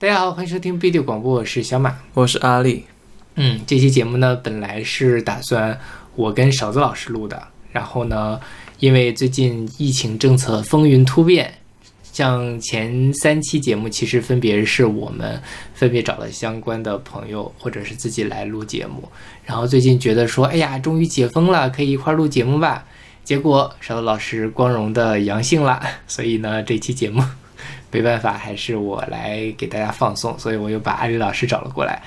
大家好，欢迎收听 B 六广播，我是小马，我是阿丽。嗯，这期节目呢，本来是打算我跟勺子老师录的，然后呢，因为最近疫情政策风云突变，像前三期节目其实分别是我们分别找了相关的朋友或者是自己来录节目，然后最近觉得说，哎呀，终于解封了，可以一块录节目吧。结果勺子老师光荣的阳性了，所以呢，这期节目没办法，还是我来给大家放送，所以我又把阿里老师找了过来。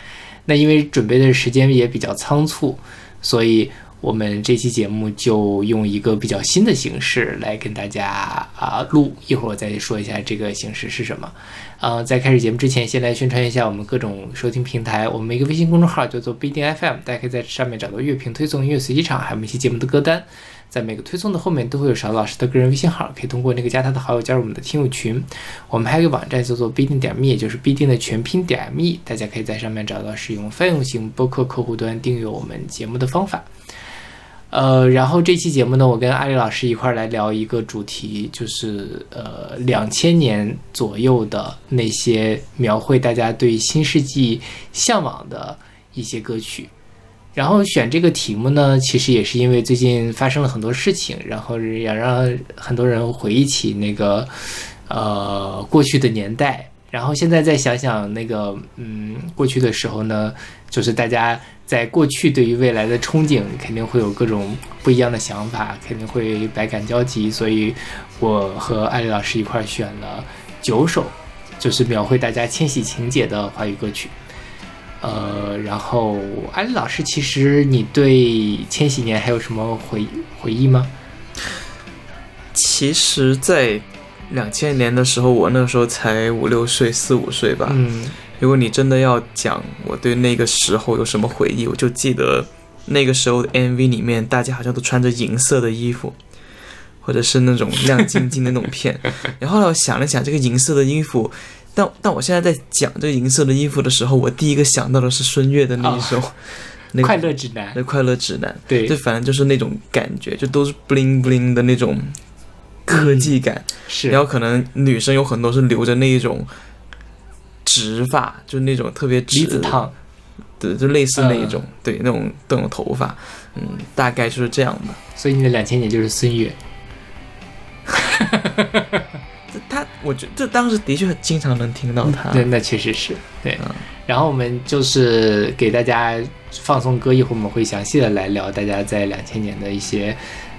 那因为准备的时间也比较仓促，所以我们这期节目就用一个比较新的形式来跟大家啊录。一会儿我再说一下这个形式是什么。呃，在开始节目之前，先来宣传一下我们各种收听平台。我们一个微信公众号叫做 BDFM，大家可以在上面找到乐评推送、音乐随机场，还有一期节目的歌单。在每个推送的后面都会有勺老师的个人微信号，可以通过那个加他的好友加入我们的听友群。我们还有一个网站叫做必定点 me，也就是必定的全拼点 me，大家可以在上面找到使用泛用型播客客户端订阅我们节目的方法。呃，然后这期节目呢，我跟阿里老师一块儿来聊一个主题，就是呃两千年左右的那些描绘大家对新世纪向往的一些歌曲。然后选这个题目呢，其实也是因为最近发生了很多事情，然后也让很多人回忆起那个呃过去的年代。然后现在再想想那个嗯过去的时候呢，就是大家在过去对于未来的憧憬，肯定会有各种不一样的想法，肯定会百感交集。所以我和艾丽老师一块选了九首，就是描绘大家迁徙情节的华语歌曲。呃，然后安利老师，其实你对千禧年还有什么回回忆吗？其实，在两千年的时候，我那时候才五六岁、四五岁吧。嗯，如果你真的要讲我对那个时候有什么回忆，我就记得那个时候的 MV 里面，大家好像都穿着银色的衣服，或者是那种亮晶晶的那种片。然后呢我想了想，这个银色的衣服。但但我现在在讲这个银色的衣服的时候，我第一个想到的是孙悦的那一首《那快乐指南》。那快乐指南，对，就反正就是那种感觉，就都是 bling bling 的那种科技感。是，然后可能女生有很多是留着那一种直发，就那种特别直子烫，对，就类似那一种，对，那种那种头发，嗯，大概就是这样的。所以你的两千年就是孙悦。他，我觉得这当时的确经常能听到他，对，那确实是对。然后我们就是给大家放送歌，一会儿我们会详细的来聊大家在两千年的一些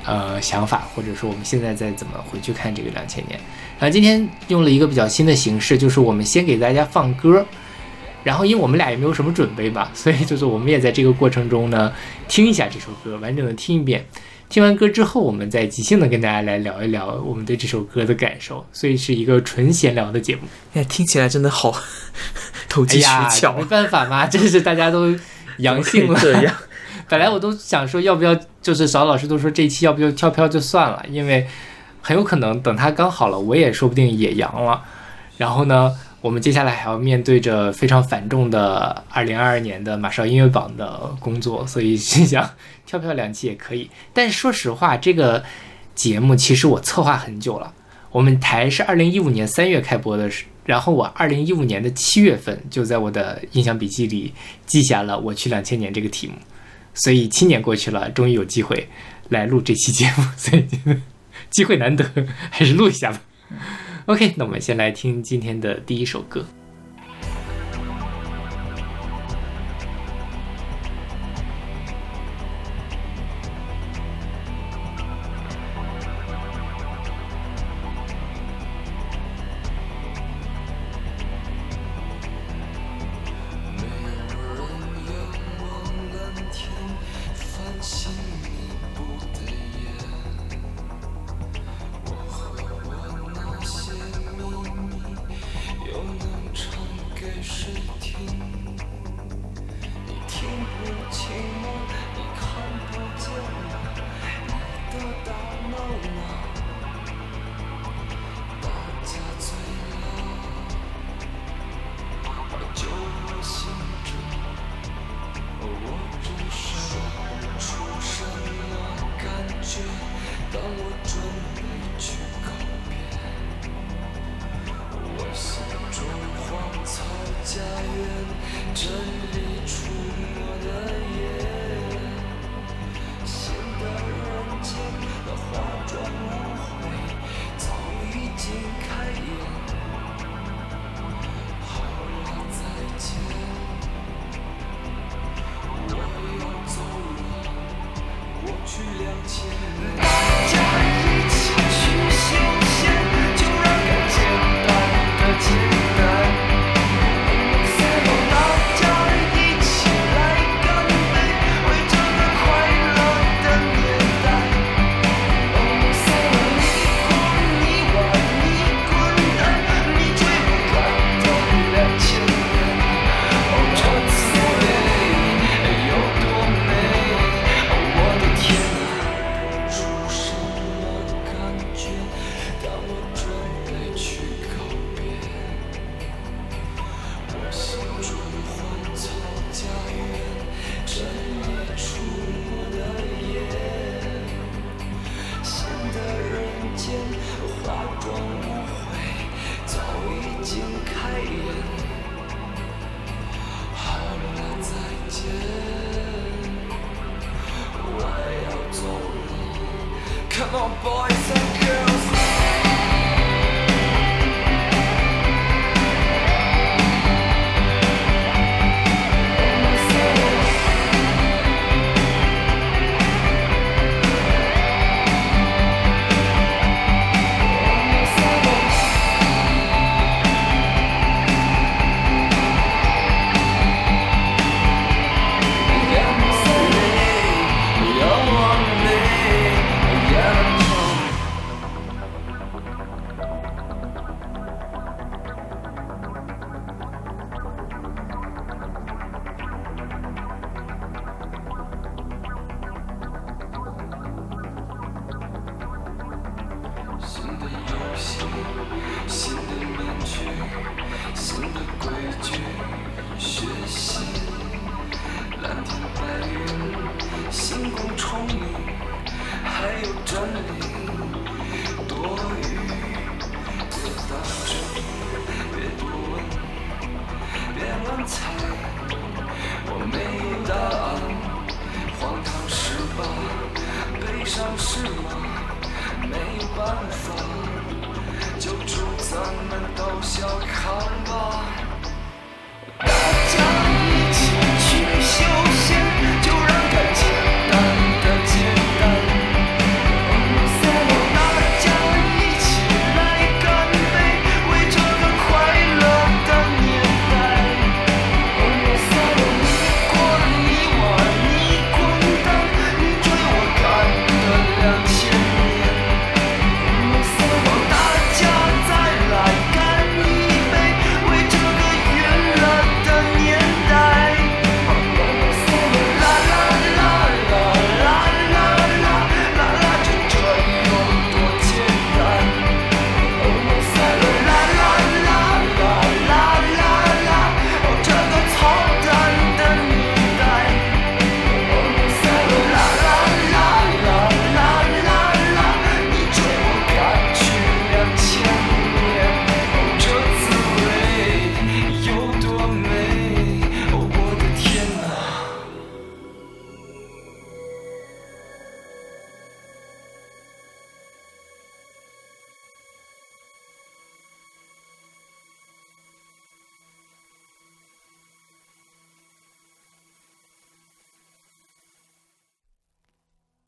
呃想法，或者说我们现在在怎么回去看这个两千年。然后今天用了一个比较新的形式，就是我们先给大家放歌，然后因为我们俩也没有什么准备嘛，所以就是我们也在这个过程中呢听一下这首歌，完整的听一遍。听完歌之后，我们再即兴的跟大家来聊一聊我们对这首歌的感受，所以是一个纯闲聊的节目。哎，听起来真的好 投机取巧。没办法嘛，真是大家都阳性了。这样，本来我都想说要不要，就是邵老师都说这期要不就跳票就算了，因为很有可能等他刚好了，我也说不定也阳了。然后呢？我们接下来还要面对着非常繁重的二零二二年的马上音乐榜的工作，所以心想跳票两期也可以。但是说实话，这个节目其实我策划很久了。我们台是二零一五年三月开播的，然后我二零一五年的七月份就在我的印象笔记里记下了“我去两千年”这个题目。所以七年过去了，终于有机会来录这期节目，所以机会难得，还是录一下吧。OK，那我们先来听今天的第一首歌。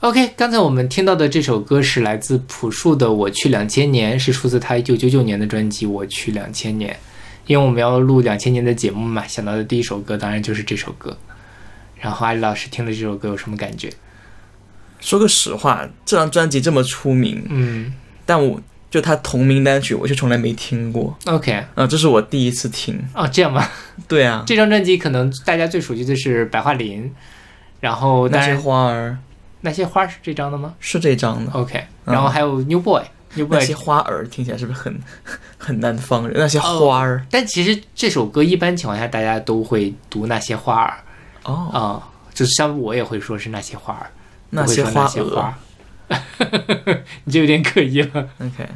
！OK，刚才我们听到的这首歌是来自朴树的《我去两千年》，是出自他一九九九年的专辑《我去两千年》。因为我们要录两千年的节目嘛，想到的第一首歌当然就是这首歌。然后阿里老师听了这首歌有什么感觉？说个实话，这张专辑这么出名，嗯但我就他同名单曲，我却从来没听过。，OK，啊、这是我第一次听。哦，这样吗？对啊，这张专辑可能大家最熟悉的是《白桦林》，然后那些花儿那些花是这张的吗是这张的，？OK，然后还有 New Boy，New 那 Boy 那些花儿听起来是不是很 很南方人？那些花儿但其实这首歌一般情况下大家都会读那些花儿哦，啊、就是像我也会说是那些花儿，那些花蛾那些花儿。你就有点可疑了。，OK，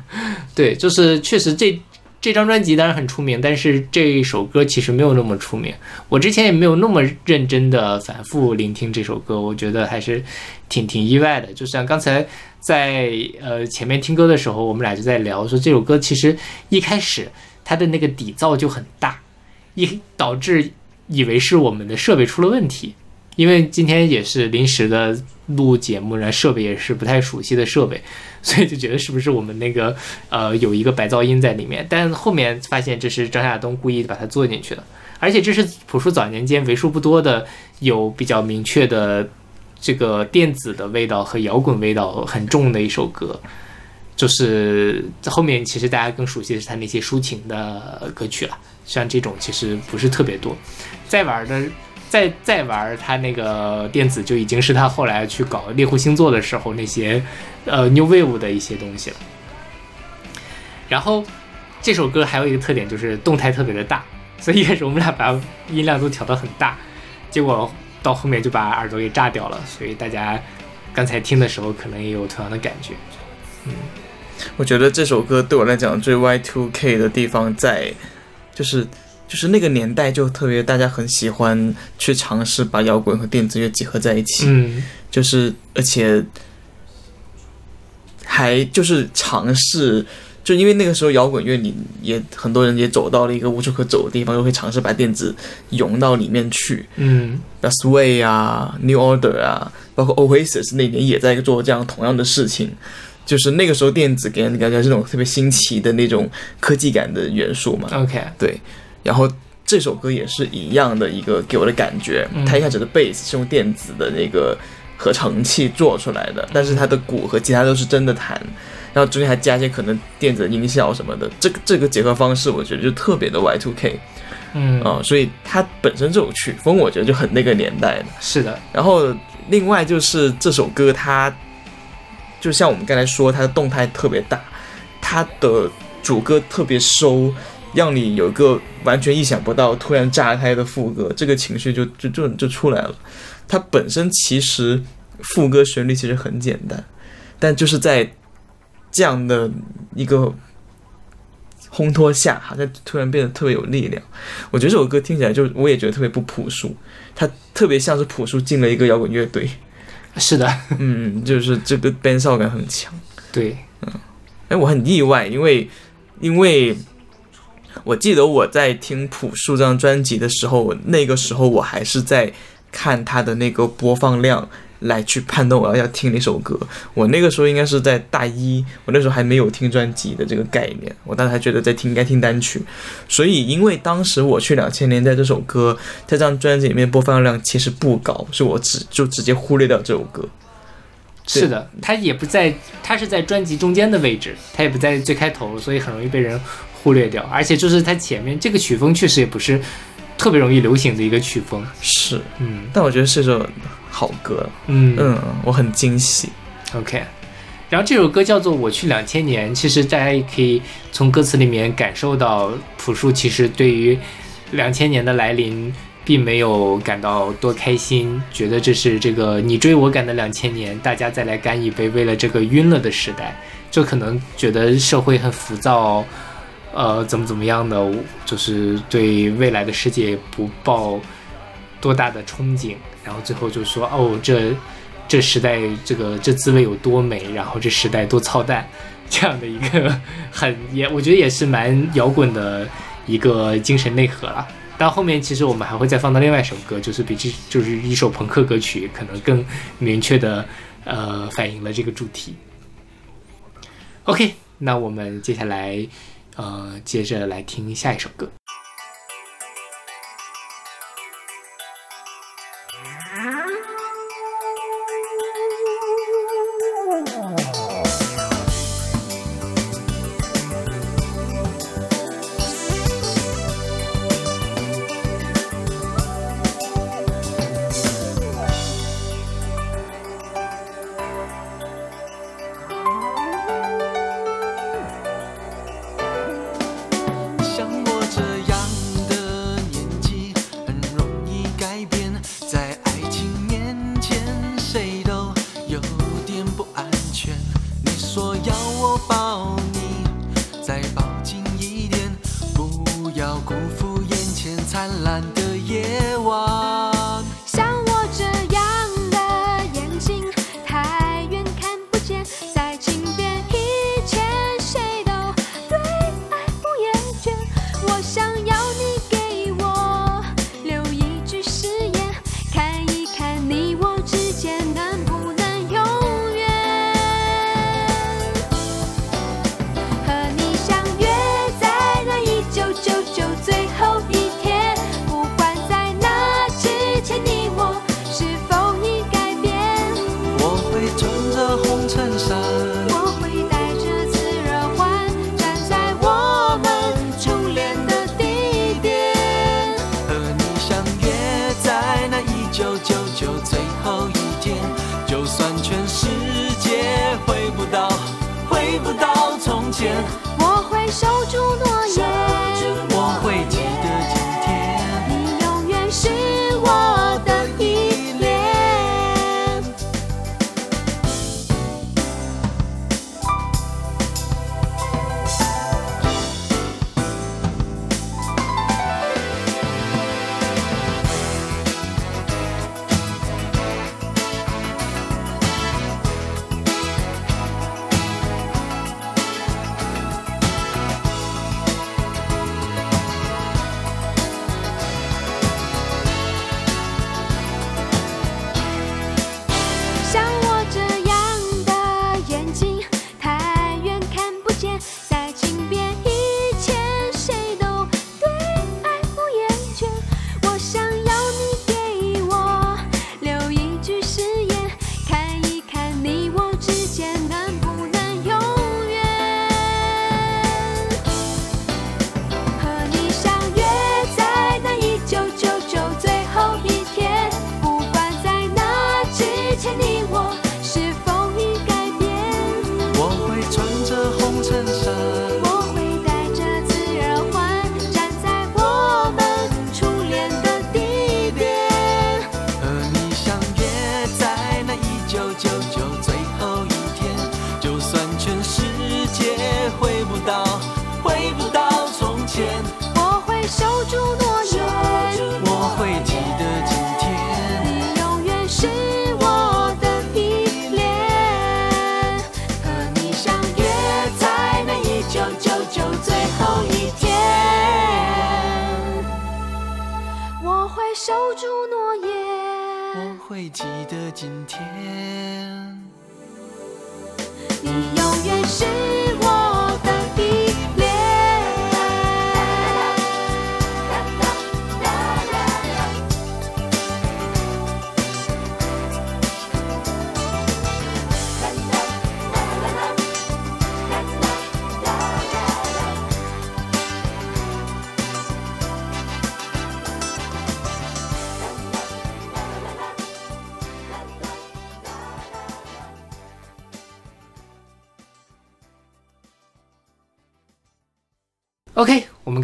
对，就是确实这这张专辑当然很出名，但是这首歌其实没有那么出名。我之前也没有那么认真的反复聆听这首歌，我觉得还是挺挺意外的。就像刚才在呃前面听歌的时候，我们俩就在聊说这首歌其实一开始它的那个底噪就很大，一导致以为是我们的设备出了问题。因为今天也是临时的录节目，然后设备也是不太熟悉的设备，所以就觉得是不是我们那个呃有一个白噪音在里面，但后面发现这是张亚东故意把它做进去的，而且这是朴树早年间为数不多的有比较明确的这个电子的味道和摇滚味道很重的一首歌。就是后面其实大家更熟悉的是他那些抒情的歌曲了，像这种其实不是特别多。再玩的，再再玩他那个电子就已经是他后来去搞猎户星座的时候那些呃 New Wave 的一些东西了。然后这首歌还有一个特点就是动态特别的大，所以一开始我们俩把音量都调到很大，结果到后面就把耳朵给炸掉了。所以大家刚才听的时候可能也有同样的感觉。嗯我觉得这首歌对我来讲最 Y2K 的地方在，就是就是那个年代就特别大家很喜欢去尝试把摇滚和电子乐结合在一起，嗯就是而且还就是尝试，就因为那个时候摇滚乐你也很多人也走到了一个无处可走的地方，又会尝试把电子融到里面去，嗯像 Sway 啊、New Order 啊，包括 Oasis 那年也在做这样同样的事情。就是那个时候，电子给人感觉是那种特别新奇的那种科技感的元素嘛。，OK，对，然后这首歌也是一样的一个给我的感觉。嗯它一开始的贝斯是用电子的那个合成器做出来的，但是它的鼓和吉他都是真的弹，然后中间还加一些可能电子的音效什么的。这个这个结合方式，我觉得就特别的 Y two K 嗯啊、所以它本身这首曲风，我觉得就很那个年代的。是的，然后另外就是这首歌它，就像我们刚才说，它的动态特别大，它的主歌特别收，让你有一个完全意想不到、突然炸开的副歌，这个情绪就就就就出来了。它本身其实副歌旋律其实很简单，但就是在这样的一个烘托下，好像突然变得特别有力量。我觉得这首歌听起来就我也觉得特别不朴素，它特别像是朴树进了一个摇滚乐队。是的，嗯，就是这个 band 少感很强。对，嗯哎，我很意外，因为因为我记得我在听朴树这张专辑的时候，那个时候我还是在看他的那个播放量来去判断我要要听哪首歌。我那个时候应该是在大一，我那时候还没有听专辑的这个概念，我当时还觉得在听应该听单曲。所以因为当时我去两千年代这首歌在这张专辑里面播放量其实不高，所以我只就直接忽略掉这首歌。是的，它也不在，它是在专辑中间的位置，它也不在最开头，所以很容易被人忽略掉。而且就是它前面这个曲风确实也不是特别容易流行的一个曲风。是，嗯但我觉得是首好歌，嗯嗯，我很惊喜。OK，然后这首歌叫做《我去两千年》，其实大家也可以从歌词里面感受到，朴树其实对于两千年的来临，并没有感到多开心，觉得这是这个你追我赶的两千年，大家再来干一杯，为了这个晕了的时代，就可能觉得社会很浮躁。呃，怎么怎么样的，就是对未来的世界不抱多大的憧憬，然后最后就说哦，这这时代这个这滋味有多美，然后这时代多操蛋，这样的一个很 也我觉得也是蛮摇滚的一个精神内核了。到后面其实我们还会再放到另外一首歌，就是比这就是一首朋克歌曲，可能更明确的呃反映了这个主题。OK，那我们接下来呃接着来听下一首歌。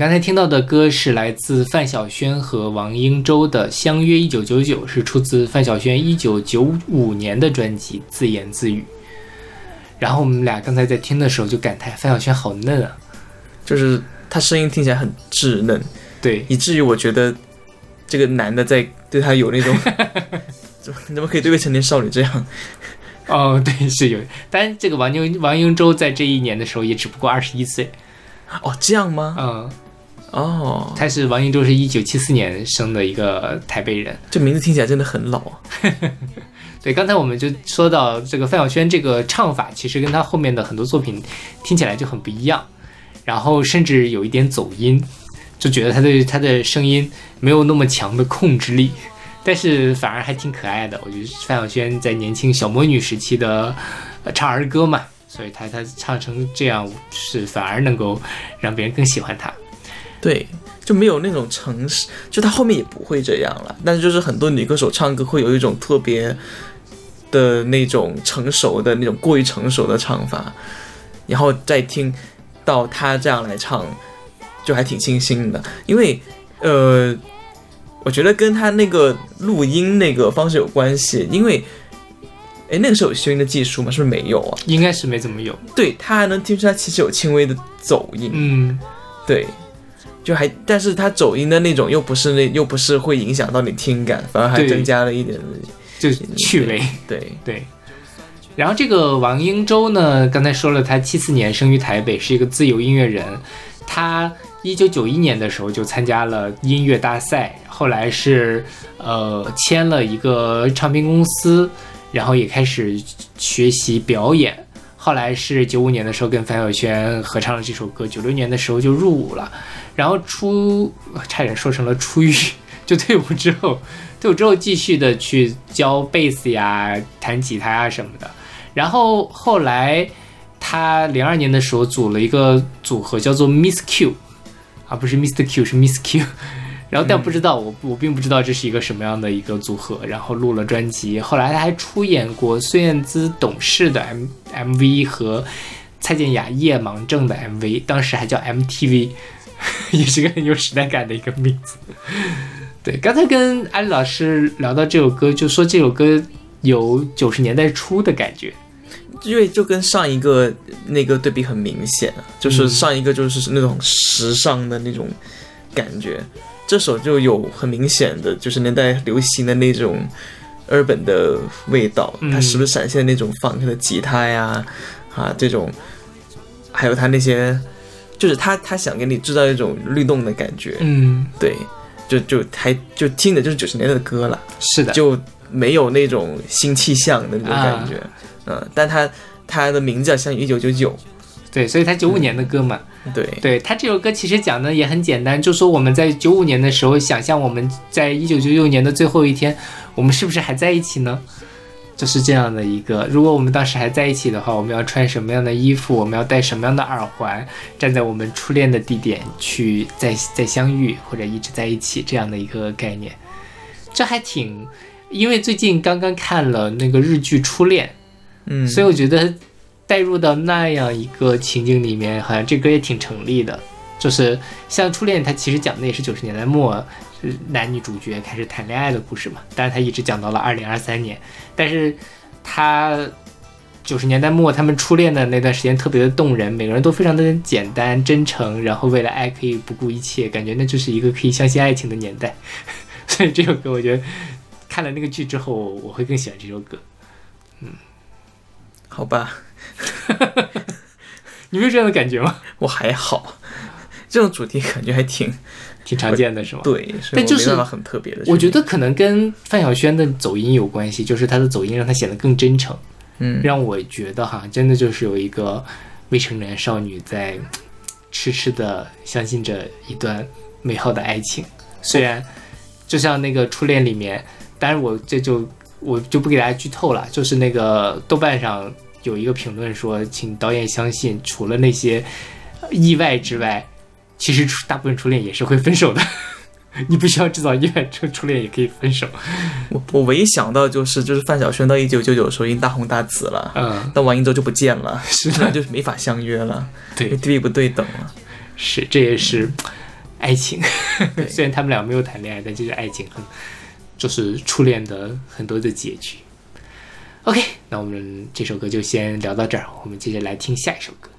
刚才听到的歌是来自范晓萱和王英洲的《相约一九九九》，是出自范晓萱一九九五年的专辑《自言自语》。然后我们俩刚才在听的时候就感叹范晓萱好嫩啊，就是她声音听起来很稚嫩，对，以至于我觉得这个男的在对她有那种 怎么怎么可以对个成年少女这样？哦，对，是有。但这个王英王英洲在这一年的时候也只不过二十一岁，哦，这样吗？嗯，哦，他是王英洲是一九七四年生的一个台北人。这名字听起来真的很老啊。对，刚才我们就说到这个范晓萱这个唱法，其实跟她后面的很多作品听起来就很不一样，然后甚至有一点走音，就觉得她对她的声音没有那么强的控制力，但是反而还挺可爱的。我觉得范晓萱在年轻小魔女时期的、呃、唱儿歌嘛，所以她她唱成这样是反而能够让别人更喜欢她。对，就没有那种城市，就他后面也不会这样了。但是就是很多女歌手唱歌会有一种特别的那种成熟的那种过于成熟的唱法，然后再听到他这样来唱，就还挺清新的。因为呃，我觉得跟他那个录音那个方式有关系，因为。哎，那个时候有修音的技术吗？是不是没有啊？应该是没怎么有，对他还能听出来其实有轻微的走音，嗯，对，就还，但是他走音的那种又不是那又不是会影响到你听感，反而还增加了一点，就是趣味。对，对，然后这个王英洲呢，刚才说了，他七四年生于台北，是一个自由音乐人。他一九九一年的时候就参加了音乐大赛，后来是呃签了一个唱片公司，然后也开始学习表演。后来是九五年的时候跟范晓萱合唱了这首歌，九六年的时候就入伍了，然后出差点说成了出狱，就退伍之后，退伍之后继续的去教贝斯呀、弹吉他呀什么的。然后后来他零二年的时候组了一个组合叫做 Miss Q，啊不是 Mr Q 是 Miss Q。然后但不知道我我并不知道这是一个什么样的一个组合，然后录了专辑，后来他还出演过孙燕姿《懂事》的 M MV 和蔡健雅《夜盲症》的 MV，当时还叫 MTV，也是个很有时代感的一个名字。对，刚才跟安利老师聊到这首歌，就说这首歌有九十年代初的感觉。因为就跟上一个那个对比很明显，就是上一个就是那种时尚的那种感觉，这首就有很明显的就是年代流行的那种 urban 的味道，嗯它时不时闪现那种 funk 的吉他呀，啊这种，还有他那些，就是他他想给你制造一种律动的感觉，嗯，对，就就还就听的就是九十年代的歌了。是的，就没有那种新气象的那种感觉，嗯，但他他的名字叫《相遇一九九九》，对，所以他九五年的歌嘛。对，对他这首歌其实讲的也很简单，就说我们在九五年的时候，想象我们在一九九九年的最后一天，我们是不是还在一起呢？就是这样的一个，如果我们当时还在一起的话，我们要穿什么样的衣服？我们要戴什么样的耳环？站在我们初恋的地点去再再相遇，或者一直在一起这样的一个概念，这还挺，因为最近刚刚看了那个日剧《初恋》，嗯，所以我觉得带入到那样一个情景里面，好像这歌也挺成立的。就是像初恋，它其实讲的也是九十年代末，男女主角开始谈恋爱的故事嘛。但是它一直讲到了二零二三年，但是它九十年代末他们初恋的那段时间特别的动人，每个人都非常的简单真诚，然后为了爱可以不顾一切，感觉那就是一个可以相信爱情的年代。所以这首歌，我觉得看了那个剧之后，我会更喜欢这首歌。嗯好吧，你没有这样的感觉吗？我还好，这种主题感觉还挺挺常见的是吗？对，但就是很特别的。我觉得，可能跟范晓萱的走音有关系，就是她的走音让她显得更真诚，嗯，让我觉得哈，真的就是有一个未成年少女在痴痴的相信着一段美好的爱情。虽然就像那个初恋里面，当然我这就我就不给大家剧透了，就是那个豆瓣上有一个评论说，请导演相信，除了那些意外之外，其实初大部分初恋也是会分手的。你不需要制造意外，初初恋也可以分手。我我唯一想到就是就是范晓萱到一九九九的时候已经大红大紫了，嗯，但完音之后就不见了，是那就是没法相约了，对 对，地位不对等了。是，这也是爱情。虽然他们俩没有谈恋爱，但这是爱情很，就是初恋的很多的结局。OK，那我们这首歌就先聊到这儿，我们接着来听下一首歌。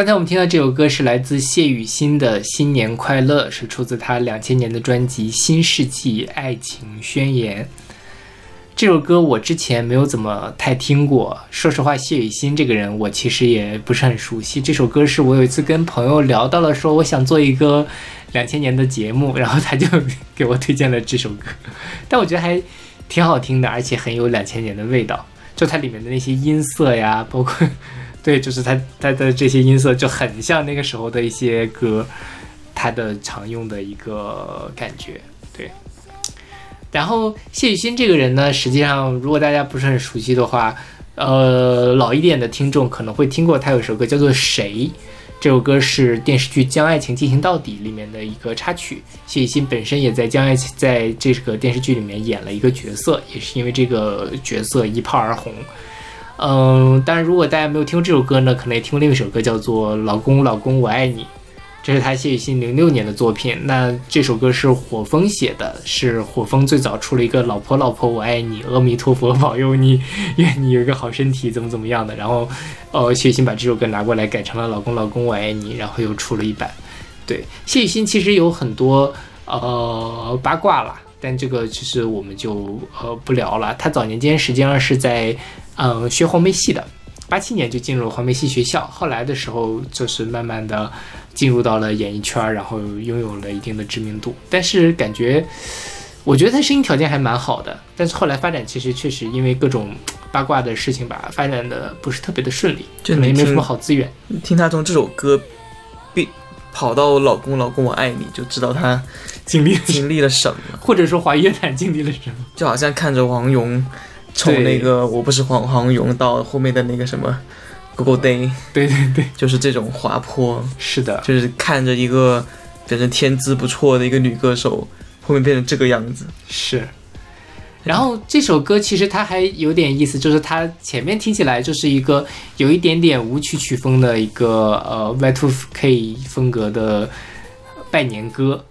刚才我们听到这首歌是来自谢雨欣的《新年快乐》，是出自她两千年的专辑《新世纪爱情宣言》。这首歌我之前没有怎么太听过，说实话，谢雨欣这个人我其实也不是很熟悉。这首歌是我有一次跟朋友聊到了，说我想做一个两千年的节目，然后他就给我推荐了这首歌，但我觉得还挺好听的，而且很有两千年的味道。就它里面的那些音色呀，包括对，就是他他的这些音色就很像那个时候的一些歌，他的常用的一个感觉。对。然后谢雨欣这个人呢，实际上如果大家不是很熟悉的话，呃，老一点的听众可能会听过他有首歌叫做《谁》，这首歌是电视剧《将爱情进行到底》里面的一个插曲。谢雨欣本身也在《将爱情》在这个电视剧里面演了一个角色，也是因为这个角色一炮而红。嗯，当然如果大家没有听过这首歌呢，可能也听过另一首歌叫做《老公老公我爱你》。这是他谢雨欣零六年的作品。那这首歌是火风写的，是火风最早出了一个“老婆老婆我爱你，阿弥陀佛保佑你，愿你有一个好身体”怎么怎么样的。然后，呃，谢雨欣把这首歌拿过来改成了“老公老公我爱你”，然后又出了一版。对，谢雨欣其实有很多呃八卦啦，但这个其实我们就呃不聊了。他早年间实际上是在嗯、呃学黄梅戏的。八七年就进入了黄梅戏学校，后来的时候就是慢慢的进入到了演艺圈儿，然后拥有了一定的知名度。但是感觉，我觉得他声音条件还蛮好的，但是后来发展其实确实因为各种八卦的事情吧，发展的不是特别的顺利，就你听可能也没有什么好资源。听他从这首歌，必跑到老公老公我爱你，就知道他经历，经历了什么。或者说华语乐坛经历了什么？就好像看着王蓉从那个我不是黄黄勇到后面的那个什么 Google Day，对对对，就是这种滑坡，是的，就是看着一个本身天资不错的一个女歌手，后面变成这个样子。是。然后这首歌其实它还有点意思，就是它前面听起来就是一个有一点点舞曲曲风的一个呃 Y2K 风格的拜年歌，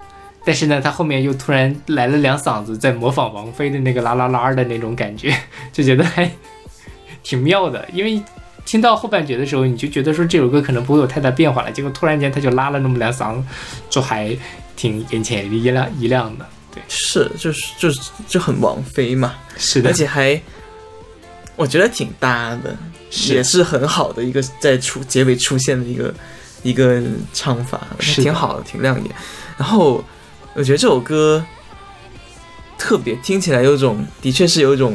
但是呢，他后面又突然来了两嗓子，在模仿王菲的那个啦啦啦的那种感觉，就觉得 还挺妙的。因为听到后半截的时候，你就觉得说这首歌可能不会有太大变化了，结果突然间他就拉了那么两嗓，就还挺眼前一亮一亮的。对，是，就是就是就很王菲嘛，是的而，且还我觉得挺搭的，是也是很好的一个在出结尾出现的一个一个唱法，是挺好的，挺亮眼。然后我觉得这首歌特别听起来有种，的确是有一种，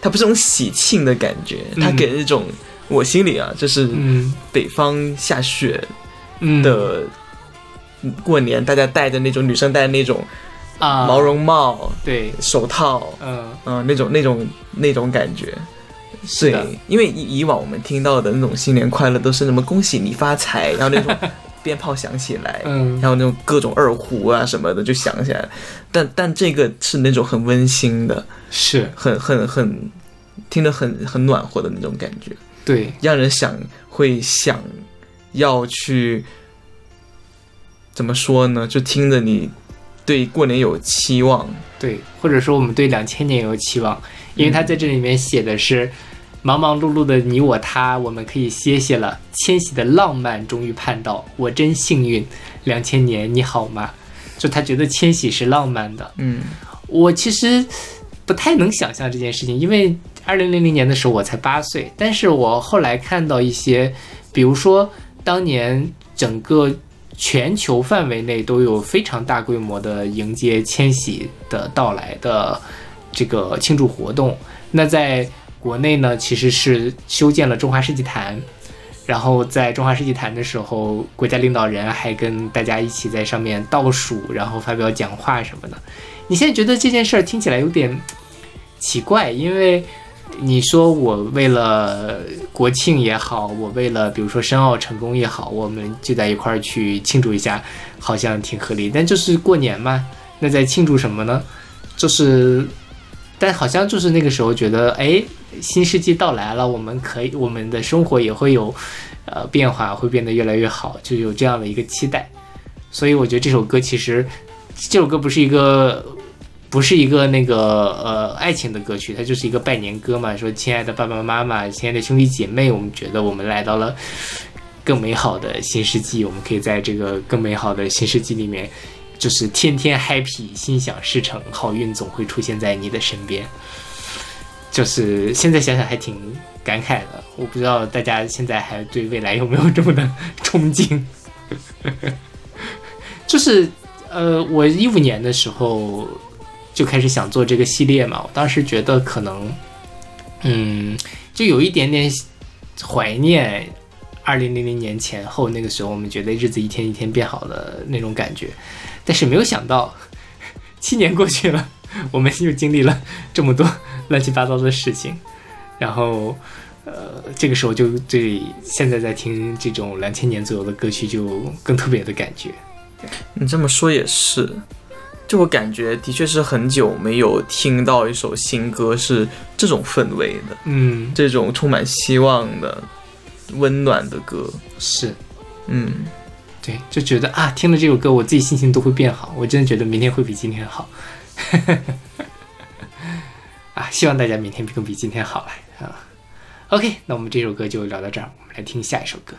它不是那种喜庆的感觉，它嗯给人一种。我心里啊，就是嗯。北方下雪嗯。的过年，大家戴的那种女生戴的那种啊。毛绒帽、对，手套，嗯，嗯、那种那种那种感觉。对是，因为以以往我们听到的那种新年快乐都是什么恭喜你发财，然后那种鞭炮响起来，嗯。还有那种各种二胡啊什么的就响起来，但但这个是那种很温馨的，是。很很很听着很很暖和的那种感觉，对，让人想会想要去怎么说呢？就听着你对过年有期望，对，或者说我们对两千年有期望，因为他在这里面写的是。忙忙碌碌的你我他，我们可以歇歇了。千玺的浪漫终于盼到，我真幸运。两千年你好吗？就他觉得千玺是浪漫的，嗯我其实不太能想象这件事情，因为二零零零年的时候我才八岁，但是我后来看到一些，比如说当年整个全球范围内都有非常大规模的迎接千禧的到来的这个庆祝活动。那在国内呢，其实是修建了中华世纪坛。然后在中华世纪坛的时候，国家领导人还跟大家一起在上面倒数，然后发表讲话什么的。你现在觉得这件事儿听起来有点奇怪，因为你说我为了国庆也好，我为了比如说申奥成功也好，我们就在一块儿去庆祝一下，好像挺合理。但就是过年嘛，那在庆祝什么呢？就是，但好像就是那个时候觉得，哎，新世纪到来了，我们可以，我们的生活也会有呃变化，会变得越来越好，就有这样的一个期待。所以我觉得这首歌其实，这首歌不是一个不是一个那个呃爱情的歌曲，它就是一个拜年歌嘛。说亲爱的爸爸妈妈，亲爱的兄弟姐妹，我们觉得我们来到了更美好的新世纪，我们可以在这个更美好的新世纪里面，就是天天 happy，心想事成，好运总会出现在你的身边。就是现在想想还挺感慨的，我不知道大家现在还对未来有没有这么的 憧憬。就是呃，我一五年的时候就开始想做这个系列嘛。我当时觉得可能，嗯，就有一点点怀念二零零零年前后那个时候，我们觉得日子一天一天变好的那种感觉。但是没有想到，七年过去了，我们又经历了这么多乱七八糟的事情，然后。呃，这个时候就对现在在听这种两千年左右的歌曲就更特别的感觉。你这么说也是，就我感觉的确是很久没有听到一首新歌是这种氛围的，嗯，这种充满希望的、温暖的歌。是，嗯，对，就觉得啊，听了这首歌，我自己心情都会变好。我真的觉得明天会比今天好。啊，希望大家明天更比今天好了啊。OK，那我们这首歌就聊到这儿，我们来听下一首歌。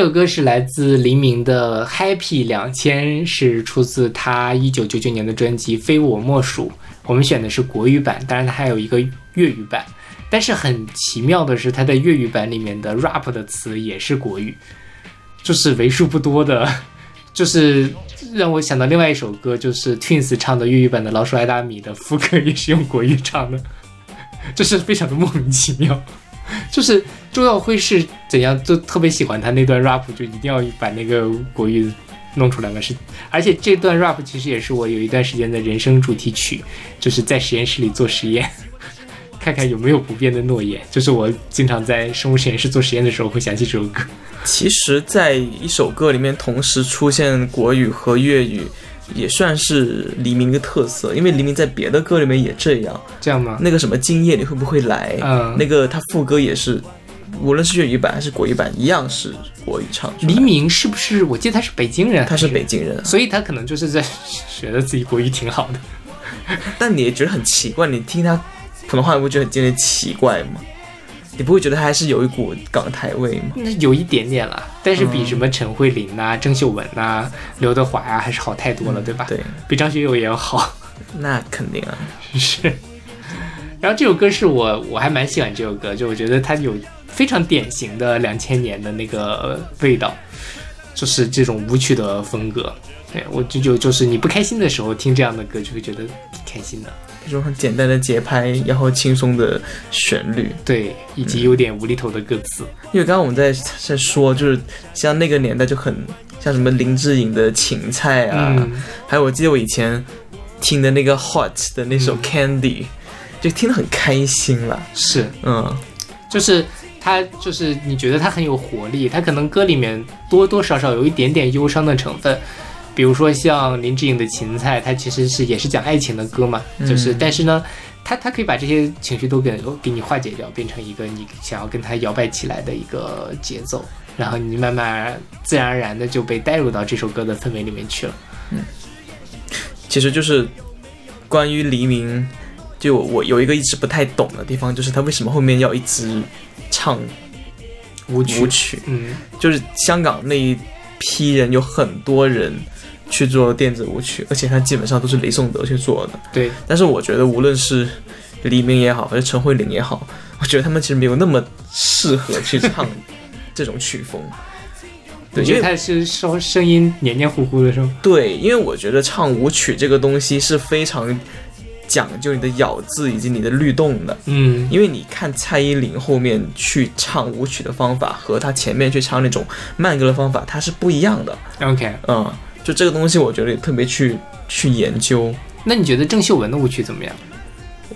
这首歌是来自黎明的《Happy 两千》，是出自他一九九九年的专辑《非我莫属》。我们选的是国语版，当然它还有一个粤语版。但是很奇妙的是，它在粤语版里面的 rap 的词也是国语，就是为数不多的，就是让我想到另外一首歌，就是 Twins 唱的粤语版的《老鼠爱大米》的副歌也是用国语唱的，就是非常的莫名其妙。就是周耀辉是怎样，就特别喜欢他那段 rap，就一定要把那个国语弄出来嘛。是，而且这段 rap 其实也是我有一段时间的人生主题曲，就是在实验室里做实验，看看有没有不变的诺言。就是我经常在生物实验室做实验的时候会想起这首歌。其实，在一首歌里面同时出现国语和粤语，也算是黎明的特色，因为黎明在别的歌里面也这样。这样吗？那个什么今夜你会不会来？嗯那个他副歌也是，无论是粤语版还是国语版，一样是国语唱。黎明是不是？我记得他是北京人，他是北，京人，啊所以他可能就是在学得自己国语挺好的。但你也觉得很奇怪，你听他普通话，你不觉得很有点奇怪吗？你不会觉得他还是有一股港台味吗？那有一点点了，但是嗯比什么陈慧琳呐、郑秀文呐、刘德华呀、还是好太多了，对吧？对，比张学友也要好。那肯定啊。是。然后这首歌是我我还蛮喜欢这首歌，就我觉得它有非常典型的两千年的那个味道，就是这种舞曲的风格。对我就就就是你不开心的时候听这样的歌，就会觉得挺开心的。一种很简单的节拍，然后轻松的旋律。对，以及有点无厘头的歌词。因为刚刚我们在在说，就是像那个年代就很像什么林志颖的《芹菜》啊，嗯，还有我记得我以前听的那个 Hot 的那首嗯 Candy，、就听得很开心了。是，嗯，就是他就是你觉得他很有活力，他可能歌里面多多少少有一点点忧伤的成分。比如说像林志颖的《芹菜》，它其实是也是讲爱情的歌嘛，就是嗯但是呢，它它可以把这些情绪都给给你化解掉，变成一个你想要跟它摇摆起来的一个节奏，然后你慢慢自然而然的就被带入到这首歌的氛围里面去了。嗯其实就是关于黎明，就我我有一个一直不太懂的地方，就是他为什么后面要一直唱舞曲，舞曲？嗯，就是香港那一批人有很多人去做电子舞曲，而且他基本上都是雷颂德去做的。对，但是我觉得无论是黎明也好，还是陈慧琳也好，我觉得他们其实没有那么适合去唱这种曲风。对，因为他是说声音黏黏糊糊的是吗？对，因为我觉得唱舞曲这个东西是非常讲究你的咬字以及你的律动的。嗯，因为你看蔡依林后面去唱舞曲的方法和她前面去唱那种慢歌的方法，它是不一样的。OK。嗯，就这个东西，我觉得也特别去去研究。那你觉得郑秀文的舞曲怎么样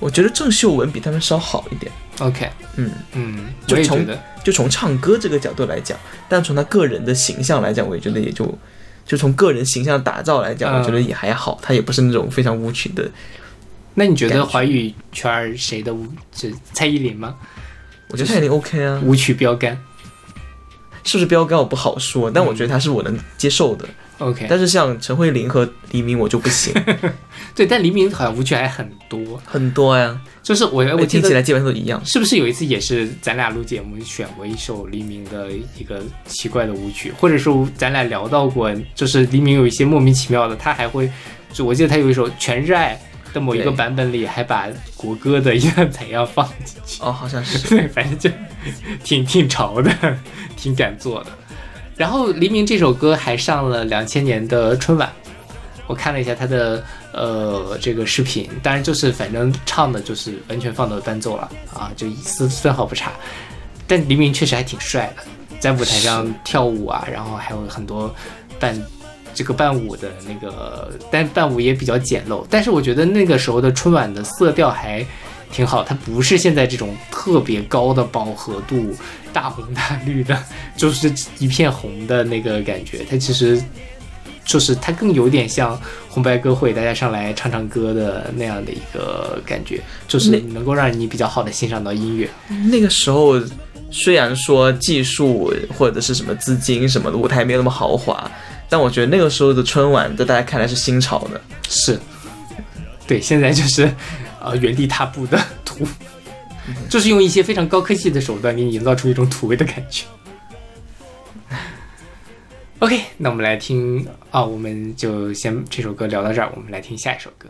我觉得郑秀文比他们稍好一点。？OK，嗯，嗯，就从就从唱歌这个角度来讲，但从他个人的形象来讲，我也觉得也就就从个人形象打造来讲，嗯我觉得也还好。他也不是那种非常舞曲的，那你觉得华语圈儿谁的舞是蔡依林吗？我觉得蔡依林 OK 啊。舞曲标杆是不是标杆我不好说，但我觉得他是我能接受的。，OK，但是像陈慧琳和黎明我就不行，对，但黎明好像舞曲还很多，很多呀，就是我我听起来基本上都一样。是不是有一次也是咱俩录节目选过一首黎明的一个奇怪的舞曲，或者说咱俩聊到过，就是黎明有一些莫名其妙的，他还会，就我记得他有一首《全热爱》的某一个版本里，还把国歌的一个采样放进去。哦，好像是。对，反正就挺挺潮的，挺敢做的。然后黎明这首歌还上了两千年的春晚，我看了一下他的呃这个视频，当然就是反正唱的就是完全放的伴奏了啊，就丝丝毫不差。但黎明确实还挺帅的，在舞台上跳舞啊，然后还有很多伴这个伴舞的那个，但伴舞也比较简陋。但是我觉得那个时候的春晚的色调还挺好，它不是现在这种特别高的饱和度、大红大绿的，就是一片红的那个感觉。它其实就是它更有点像红白歌会，大家上来唱唱歌的那样的一个感觉，就是能够让你比较好的欣赏到音乐。那个时候虽然说技术或者是什么资金什么的舞台没有那么豪华，但我觉得那个时候的春晚在大家看来是新潮的。是，对，现在就是呃原地踏步的土，就是用一些非常高科技的手段给你营造出一种土味的感觉。OK，那我们来听啊，我们就先这首歌聊到这儿，我们来听下一首歌。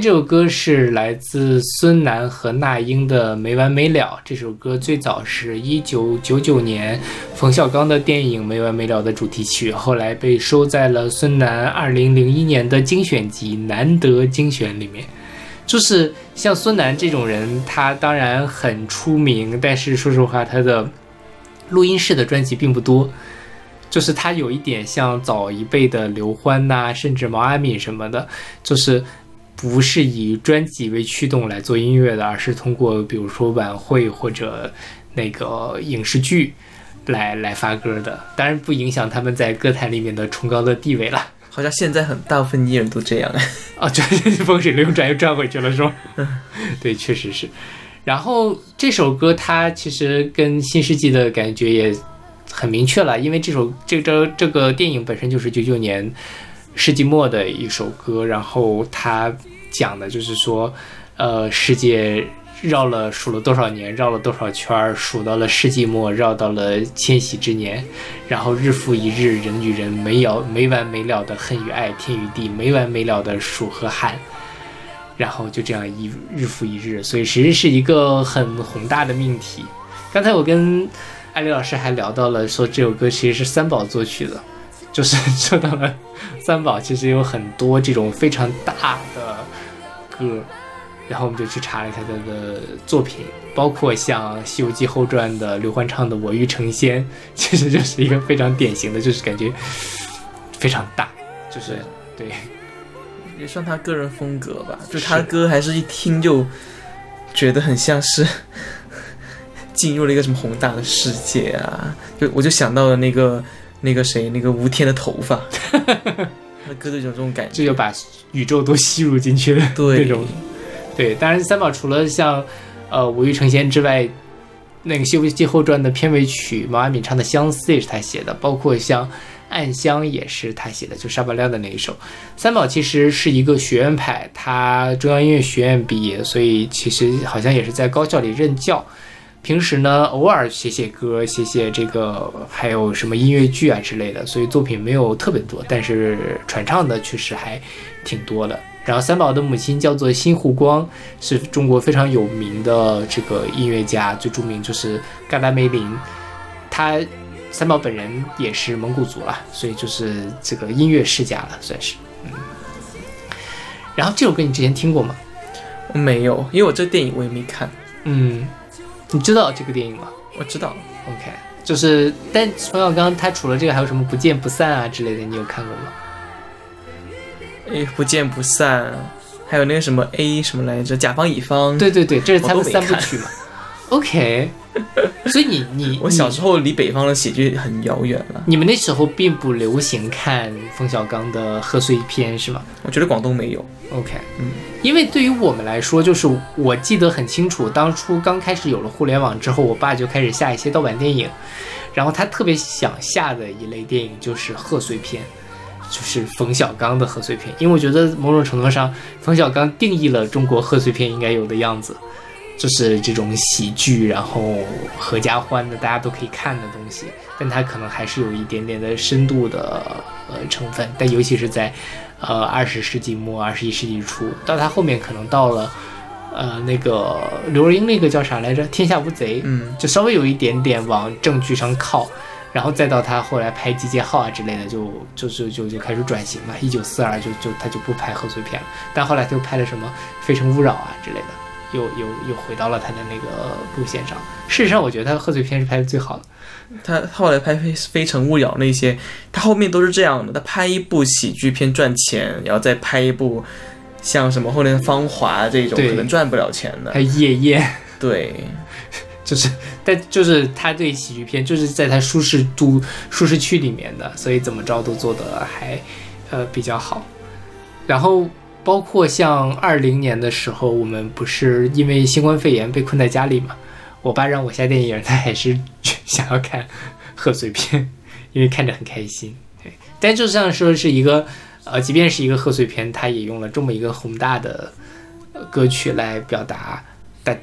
这首歌是来自孙楠和那英的《没完没了》。这首歌最早是一九九九年冯小刚的电影《没完没了》的主题曲，后来被收在了孙楠二零零一年的精选集《难得精选》里面。就是像孙楠这种人，他当然很出名，但是说实话，他的录音室的专辑并不多。就是他有一点像早一辈的刘欢呐、甚至毛阿敏什么的，就是不是以专辑为驱动来做音乐的，而是通过比如说晚会或者那个影视剧来来发歌的。当然不影响他们在歌坛里面的崇高的地位了。好像现在很大部分艺人都这样。啊，这风水轮转又转回去了，是吧？对，确实是。然后这首歌它其实跟新世纪的感觉也很明确了，因为这首这这这个电影本身就是九九年世纪末的一首歌，然后它讲的就是说，呃，世界绕了数了多少年，绕了多少圈儿，数到了世纪末，绕到了千禧之年，然后日复一日，人与人没有没完没了的恨与爱，天与地没完没了的数和喊。然后就这样一日复一日，所以其实是一个很宏大的命题。刚才我跟艾丽老师还聊到了，说这首歌其实是三宝作曲的，就是 说到了三宝其实有很多这种非常大的歌，然后我们就去查了一下他的作品，包括像《西游记后传》的刘欢唱的《我欲成仙》，其实就是一个非常典型的，就是感觉非常大，就是对。也算他个人风格吧，就他的歌还是一听就觉得很像是 进入了一个什么宏大的世界啊，就我就想到了那个那个谁，那个吴天的头发，那歌就有这种感觉。这就把宇宙都吸入进去了对 那种。对，当然三宝除了像呃《五欲成仙》之外，那个《西游记后传》的片尾曲毛阿敏唱的《相思》也是他写的，包括像《暗香》也是他写的，就沙宝亮的那一首。三宝其实是一个学院派，他中央音乐学院毕业，所以其实好像也是在高校里任教。平时呢，偶尔写写歌，写写这个，还有什么音乐剧啊之类的，所以作品没有特别多，但是传唱的确实还挺多的。然后三宝的母亲叫做新湖光，是中国非常有名的这个音乐家，最著名就是嘎达梅林。他三宝本人也是蒙古族了，所以就是这个音乐世家了，算是。嗯。然后这首歌你之前听过吗？我没有，因为我这电影我也没看。嗯，你知道这个电影吗？我知道，OK，就是，但冯小刚他除了这个还有什么不见不散啊之类的，你有看过吗？哎，不见不散，还有那个什么 A 什么来着，甲方乙方。对对对，这是他们我都没看三部曲嘛。OK，所以你你 我小时候候离北方的喜剧很遥远了。你们那时候并不流行看冯小刚的贺岁片是吗我觉得广东没有。？OK，嗯，因为对于我们来说，就是我记得很清楚，当初刚开始有了互联网之后，我爸就开始下一些盗版电影，然后他特别想下的一类电影就是贺岁片。就是冯小刚的贺岁片，因为我觉得某种程度上，冯小刚定义了中国贺岁片应该有的样子，就是这种喜剧，然后合家欢的，大家都可以看的东西。但它可能还是有一点点的深度的呃成分，但尤其是在呃二十世纪末、二十一世纪初，到他后面可能到了呃那个刘若英那个叫啥来着，《天下无贼》，嗯，就稍微有一点点往正剧上靠，然后再到他后来拍《集结号》啊之类的，就就就就就开始转型嘛。一九四二就就他就不拍贺岁片了，但后来他又拍了什么《非诚勿扰》啊之类的，又又又回到了他的那个路线上。事实上，我觉得他贺岁片是拍的最好的。他后来拍《非非诚勿扰》那些，他后面都是这样的。他拍一部喜剧片赚钱，然后再拍一部像什么后面的《芳华》这种，可能赚不了钱的还。夜夜，对，就是但就是他对喜剧片就是在他舒适度舒适区里面的，所以怎么着都做得还呃比较好。然后包括像二零年的时候，我们不是因为新冠肺炎被困在家里嘛，我爸让我下电影，他还是想要看贺岁片，因为看着很开心。对，但就像说是一个呃，即便是一个贺岁片，他也用了这么一个宏大的歌曲来表达大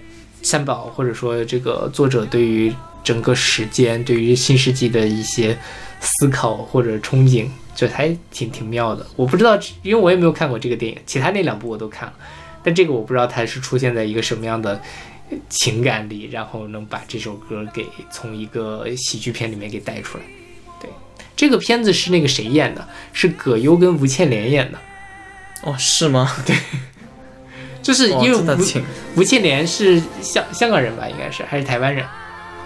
三宝或者说这个作者对于整个时间、对于新世纪的一些思考或者憧憬，这还挺挺妙的。我不知道，因为我也没有看过这个电影，其他那两部我都看了，但这个我不知道它是出现在一个什么样的情感里，然后能把这首歌给从一个喜剧片里面给带出来。对，这个片子是那个谁演的？是葛优跟吴倩莲演的，哦，是吗？对，就是因为吴吴倩莲是香香港人吧，应该是还是台湾人？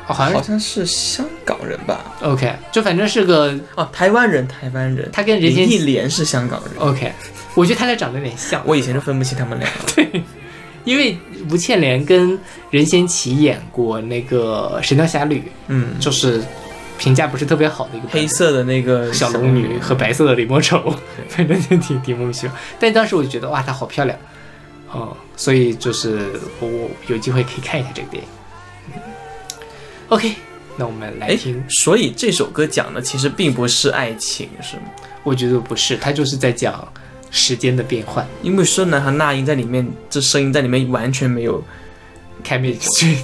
哦，好像是好像是香港人吧？OK，就反正是个哦，台湾人，台湾人。他跟任贤林忆莲是香港人，OK，我觉得他俩长得有点像，我以前就分不清他们俩。对因为吴倩莲跟任贤齐演过那个《神雕侠侣嗯》，，就是评价不是特别好的一个黑色的那个小龙女和白色的李莫愁，反正就挺挺莫名其妙。但当时我就觉得哇，她好漂亮，哦，所以就是我我有机会可以看一下这个电影。嗯 OK，那我们来哎听，，所以这首歌讲的其实并不是爱情，是吗？我觉得不是，它就是在讲时间的变换。因为孙楠和那英在里面，这声音在里面完全没有开灭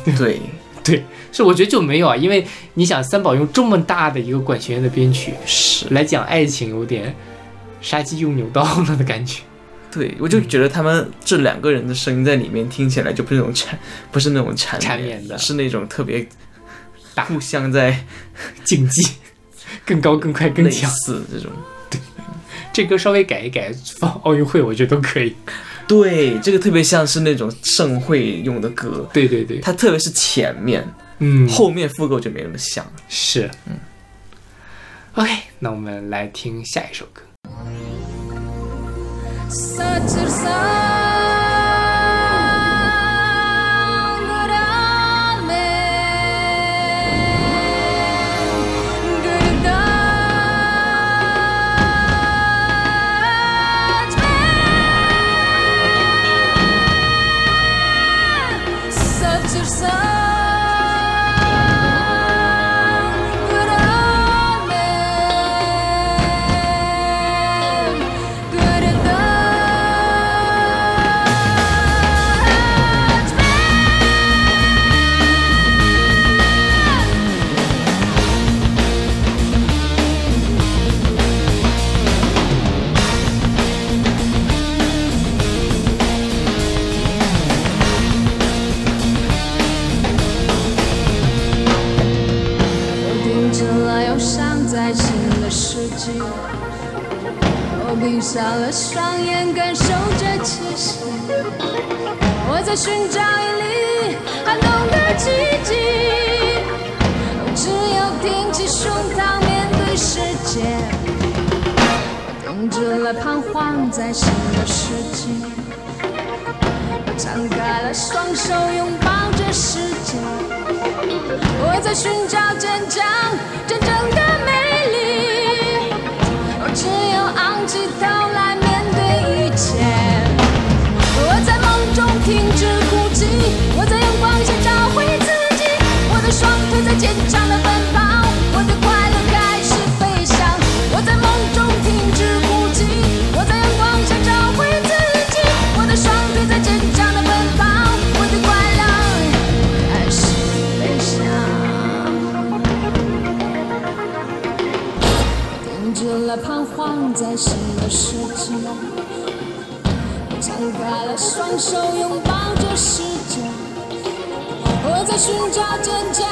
对对，对，是我觉得就没有啊，因为你想三宝用这么大的一个管弦乐的编曲是，来讲爱情，有点杀鸡用牛刀了的感觉。对我就觉得他们这两个人的声音在里面听起来就不是那种缠，不是那种缠缠绵的是那种特别打互相在 竞技更高、更快、更类强。似这种。对这歌稍微改一改，放奥运会我觉得都可以。对，这个特别像是那种盛会用的歌，对对对，它特别是前面，嗯，后面副歌就没那么像。是，嗯。OK，那我们来听下一首歌。上了双眼，感受着气息。我在寻找一粒寒冬的奇迹。只有挺起胸膛面对世界。我停止了彷徨在新的世纪。我张开了双手，拥抱着世界。我在寻找坚强，真正的美丽。只有昂起头来面对一切。我在梦中停止哭泣，我在阳光下找回自己。我的双腿在坚强双手，拥抱着世界。我在寻找坚强，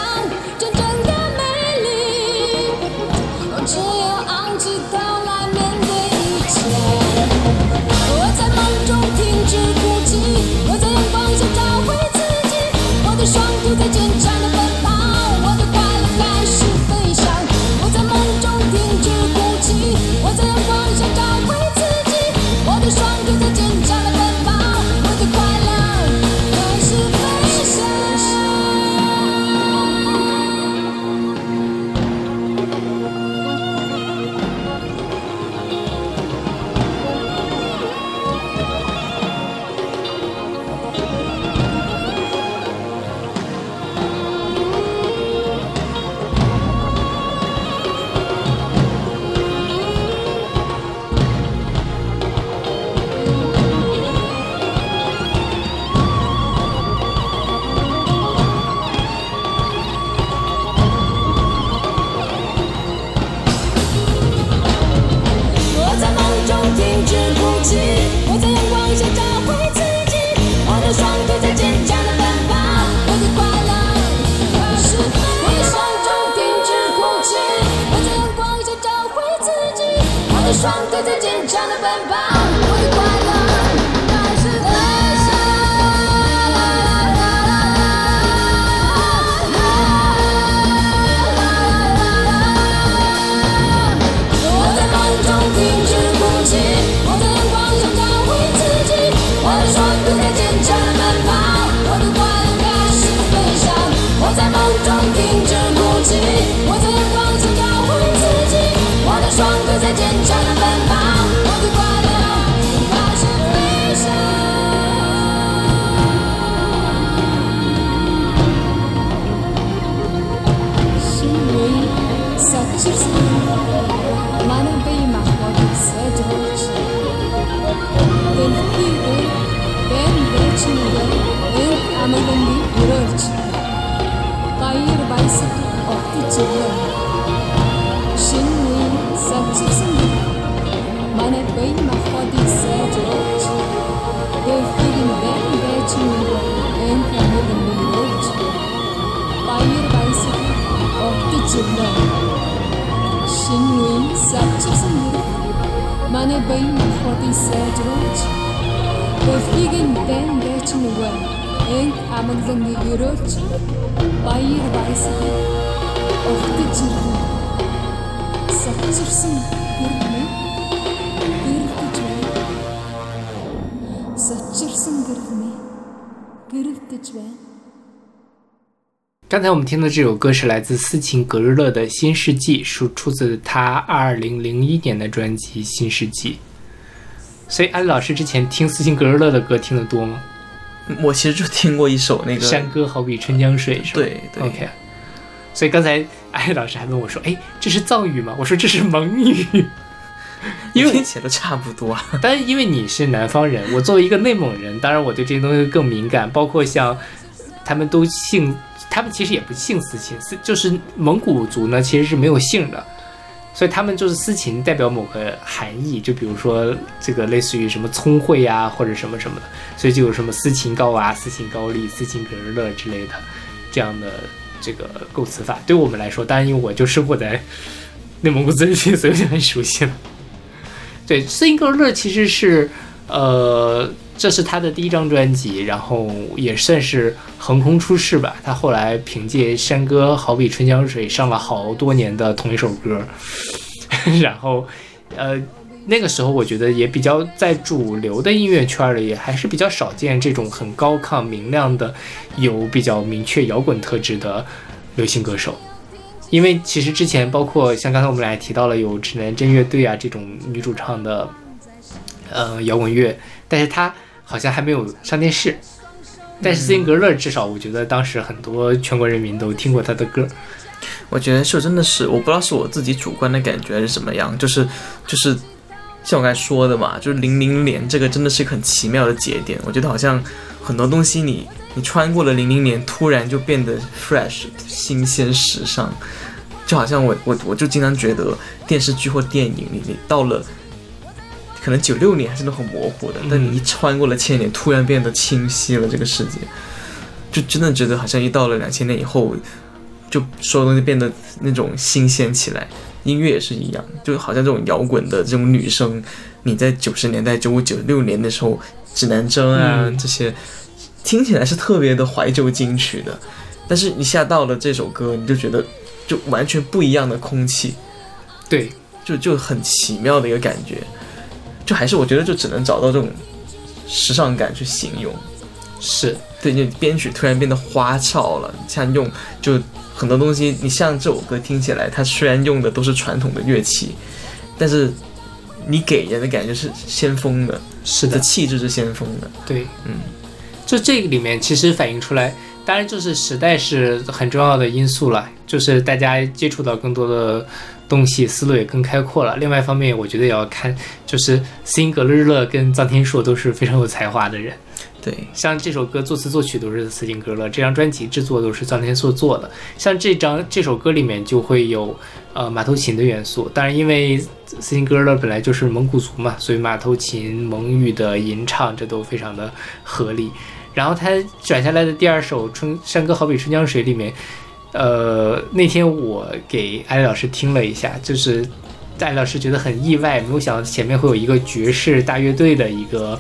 我们听的这首歌是来自斯琴格日乐的《新世纪》，是出自他二零零一年的专辑《新世纪》。所以，安利老师之前听斯琴格日乐的歌听得多吗？我其实就听过一首那个山歌好比春江水，是吧？对对 OK。所以刚才安利老师还问我说：“哎，这是藏语吗？”我说：“这是蒙语。”因为听起来都差不多啊。但是因为你是南方人，我作为一个内蒙人，当然我对这些东西更敏感，包括像他们都姓，他们其实也不姓司琴，司就是蒙古族呢其实是没有姓的，所以他们就是司琴代表某个含义，就比如说这个类似于什么聪慧呀、或者什么什么的，所以就有什么司琴高娃、司琴高丽、司琴格日乐之类的这样的这个构词法。对我们来说，当然因为我就生活在内蒙古自治区，所以就很熟悉了。对，斯琴格日乐其实是呃，这是他的第一张专辑，然后也算是横空出世吧。他后来凭借《山歌好比春江水》上了好多年的同一首歌，然后呃。那个时候，我觉得也比较在主流的音乐圈里，也还是比较少见这种很高亢明亮的、有比较明确摇滚特质的流行歌手。因为其实之前包括像刚才我们俩提到了有指南针乐队啊这种女主唱的，呃摇滚乐，但是他好像还没有上电视。但是斯琴格勒至少我觉得当时很多全国人民都听过他的歌。我觉得是真的是，我不知道是我自己主观的感觉还是怎么样，就是就是像我刚才说的嘛，就是零零年这个真的是一个很奇妙的节点。我觉得好像很多东西你你穿过了零零年，突然就变得 fresh、新鲜、时尚，就好像我我我就经常觉得电视剧或电影里，你到了可能九六年还是都很模糊的，但你一穿过了千年，突然变得清晰了这个世界，就真的觉得好像一到了两千年以后。就所有东西变得那种新鲜起来，音乐也是一样，就好像这种摇滚的这种女生，你在九十年代、九五、九六年的时候，指南针啊、嗯。这些，听起来是特别的怀旧金曲的，但是一下到了这首歌，你就觉得就完全不一样的空气，对，就就很奇妙的一个感觉，就还是我觉得就只能找到这种时尚感去形容。是，对，就编曲突然变得花俏了，像用就很多东西，你像这首歌听起来，它虽然用的都是传统的乐器，但是你给人的感觉是先锋的，是的的，气质是先锋的。对，嗯，就这个里面其实反映出来，当然就是时代是很重要的因素了，就是大家接触到更多的东西，思路也更开阔了。另外一方面，我觉得也要看，就是斯琴格日乐跟臧天朔都是非常有才华的人。对，像这首歌作词作曲都是斯琴格勒，这张专辑制作都是臧天朔做的。像这张这首歌里面就会有呃马头琴的元素，当然因为斯琴格勒本来就是蒙古族嘛，所以马头琴、蒙语的吟唱这都非常的合理。然后他转下来的第二首《春山歌好比春江水》里面，呃，那天我给艾丽老师听了一下，就是艾丽老师觉得很意外，没有想到前面会有一个爵士大乐队的一个。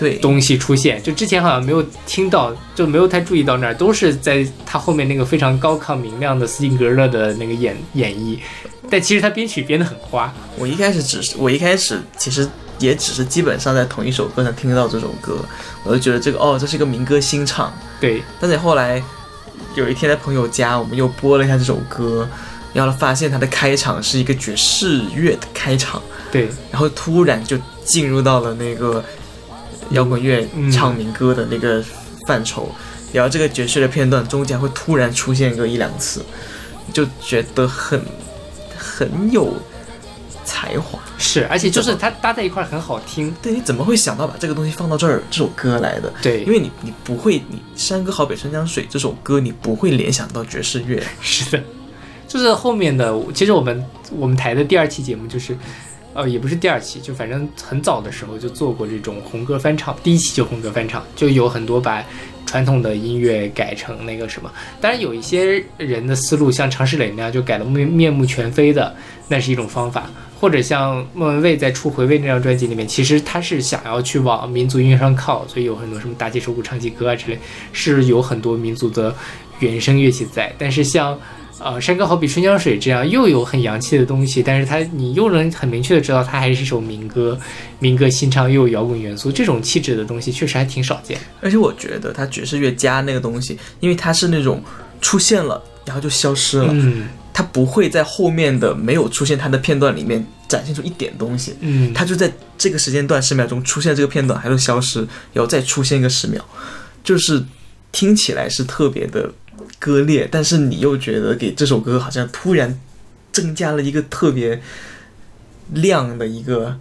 对，东西出现，就之前好像没有听到，就没有太注意到那儿，都是在他后面那个非常高亢明亮的斯琴格勒的那个演演绎，但其实他编曲编得很花，我一开始只是，我一开始其实也只是基本上在同一首歌上听到这首歌，我就觉得这个哦，这是一个民歌新唱。对，但是后来有一天在朋友家，我们又播了一下这首歌，然后发现它的开场是一个爵士乐的开场，对，然后突然就进入到了那个摇滚乐嗯唱民歌的那个范畴，然后这个爵士的片段中间会突然出现个一两次，就觉得很很有才华。是，而且就是它搭在一块儿很好听，对，你怎么会想到把这个东西放到这儿这首歌来的？对，因为你你不会，你《山歌好比春江水》这首歌你不会联想到爵士乐，是的，就是后面的，其实我们我们台的第二期节目就是。呃，也不是第二期，就反正很早的时候就做过这种红歌翻唱，第一期就红歌翻唱，就有很多把传统的音乐改成那个什么。当然有一些人的思路，像常石磊那样就改的面面目全非的，那是一种方法。或者像莫文蔚在出《回味》那张专辑里面，其实他是想要去往民族音乐上靠，所以有很多什么打起手鼓唱起歌啊之类，是有很多民族的原声乐器在。但是像呃，山歌好比春江水这样又有很洋气的东西，但是它你又能很明确的知道它还是一首民歌，民歌新唱又有摇滚元素，这种气质的东西确实还挺少见。而且我觉得他爵士乐加那个东西，因为它是那种出现了然后就消失了，嗯。它不会在后面的没有出现他的片段里面展现出一点东西，嗯，它就在这个时间段十秒钟出现这个片段，还会消失，然后再出现一个十秒，就是听起来是特别的割裂，但是你又觉得给这首歌好像突然增加了一个特别亮的一个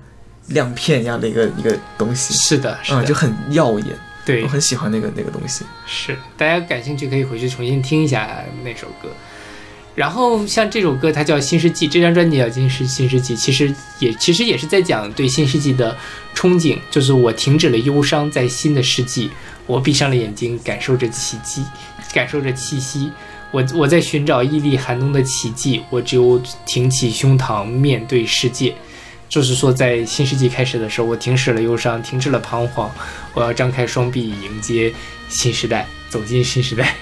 亮片一样的一个一个东西，是的，是嗯，的，就很耀眼，对我，很喜欢那个那个东西。是，大家感兴趣可以回去重新听一下那首歌。然后像这首歌，它叫《新世纪》，这张专辑叫《新世新世纪》，其实也其实也是在讲对新世纪的憧憬，就是我停止了忧伤，在新的世纪，我闭上了眼睛，感受着奇迹，感受着气息，我我在寻找屹立寒冬的奇迹，我只有挺起胸膛面对世界。就是说，在新世纪开始的时候，我停止了忧伤，停止了彷徨，我要张开双臂迎接新时代，走进新时代。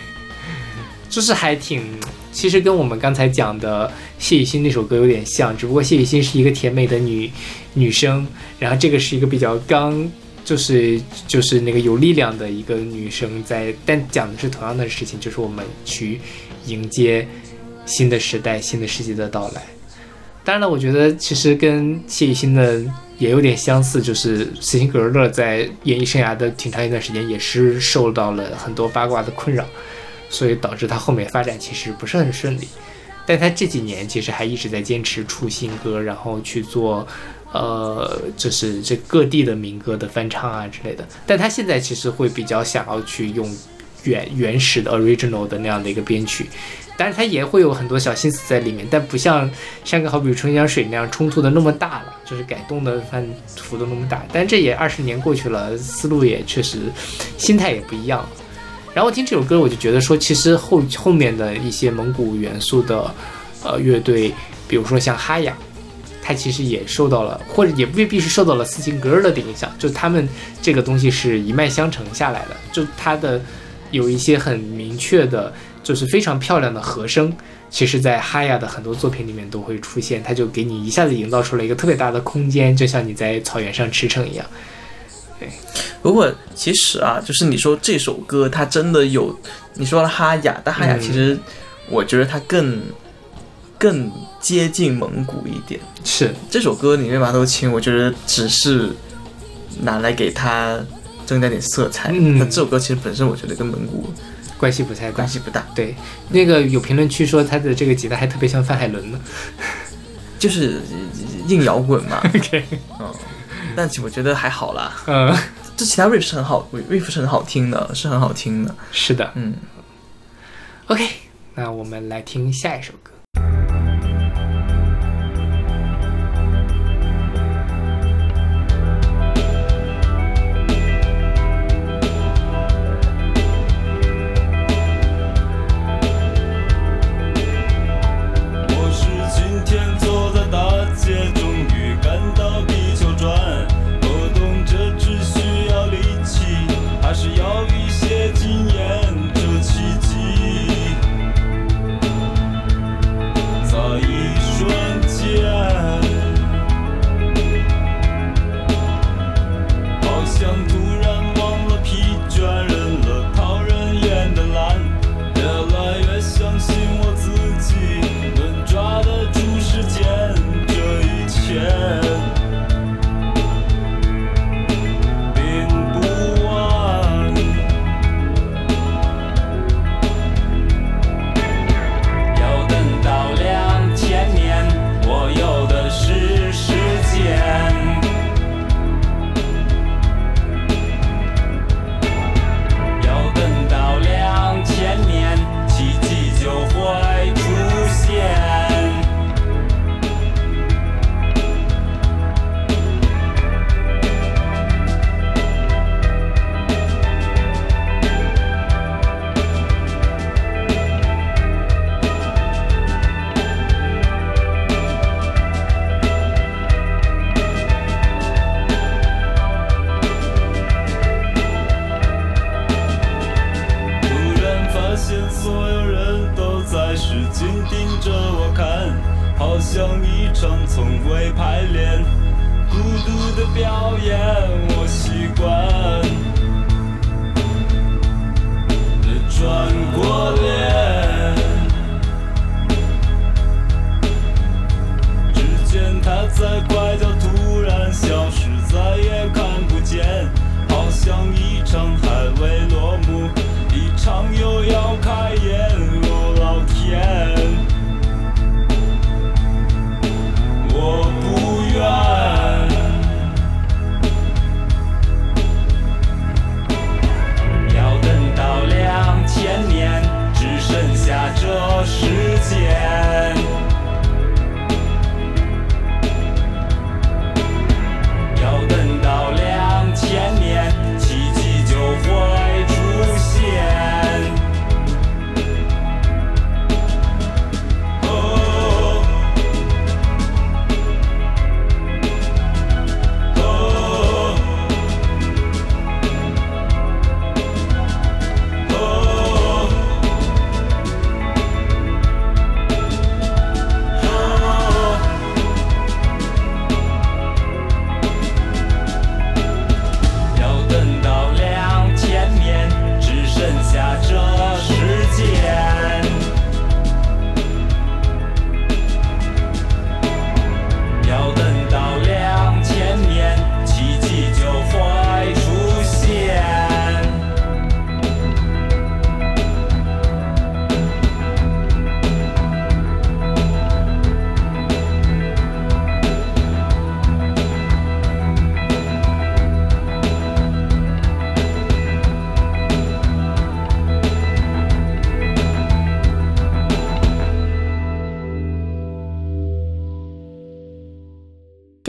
就是还挺，其实跟我们刚才讲的谢雨欣那首歌有点像，只不过谢雨欣是一个甜美的女女生，然后这个是一个比较刚，就是就是那个有力量的一个女生在，但讲的是同样的事情，就是我们去迎接新的时代、新的世界的到来。当然了，我觉得其实跟谢雨欣的也有点相似，就是斯琴格勒在演艺生涯的挺长一段时间也是受到了很多八卦的困扰，所以导致他后面发展其实不是很顺利。但他这几年其实还一直在坚持出新歌，然后去做，呃，就是这各地的民歌的翻唱啊之类的。但他现在其实会比较想要去用原原始的 original 的那样的一个编曲，但是他也会有很多小心思在里面，但不像像个好比《春江水》那样冲突的那么大了，就是改动的范幅度那么大。但这也二十年过去了，思路也确实，心态也不一样了。然后听这首歌，我就觉得说，其实后后面的一些蒙古元素的呃乐队，比如说像哈雅，它其实也受到了，或者也未必是受到了斯琴格尔的影响，就他们这个东西是一脉相承下来的，就它的有一些很明确的，就是非常漂亮的和声，其实在哈雅的很多作品里面都会出现，它就给你一下子营造出了一个特别大的空间，就像你在草原上驰骋一样。对不过其实啊，就是你说这首歌它真的有，你说了哈雅，但哈雅嗯其实我觉得它更更接近蒙古一点。是，这首歌里面马头琴，我觉得只是拿来给它增加点色彩。嗯那这首歌其实本身我觉得跟蒙古关系不太大关。系不大，对，那个有评论区说他的这个吉他还特别像范海伦呢。就是硬摇滚嘛。OK，嗯，但我觉得还好啦。嗯，这其他 riff 是很好，riff 是很好听的，是很好听的。是的。嗯，OK，那我们来听下一首歌。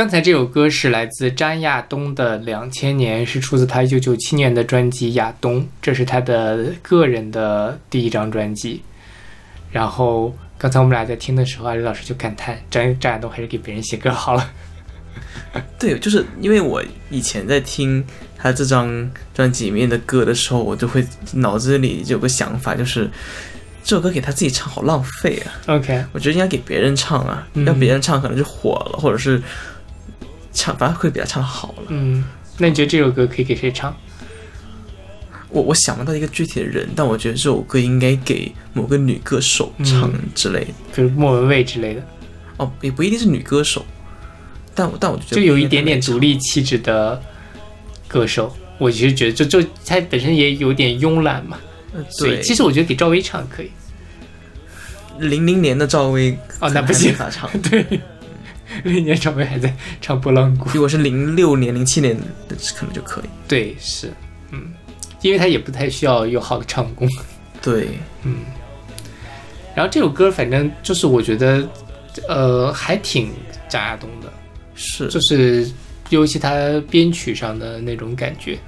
刚才这首歌是来自张亚东的《两千年》，是出自他一九九七年的专辑《亚东》，这是他的个人的第一张专辑。然后刚才我们俩在听的时候，阿里老师就感叹张张亚东还是给别人写歌好了。对，就是因为我以前在听他这张专辑里面的歌的时候，我就会脑子里就有个想法，就是这首歌给他自己唱好浪费啊！OK，我觉得应该给别人唱啊，嗯让别人唱可能就火了，或者是唱，反而会比他唱好了。嗯，那你觉得这首歌可以给谁唱？我我想不到一个具体的人，但我觉得这首歌应该给某个女歌手唱嗯之类的。比如莫文蔚之类的，哦，也不一定是女歌手，但我但我觉得就有一点点独立气质的歌手。我其实觉得就，就他本身也有点慵懒嘛，呃所以对，其实我觉得给赵薇唱可以。零零年的赵薇哦，那不行法唱。对，那年赵薇还在唱拨浪鼓。如果是零六年、零七年的，可能就可以。对，是，嗯，因为他也不太需要有好的唱功。对，嗯然后这首歌反正就是我觉得，呃，还挺张亚东的，是。就是尤其他编曲上的那种感觉。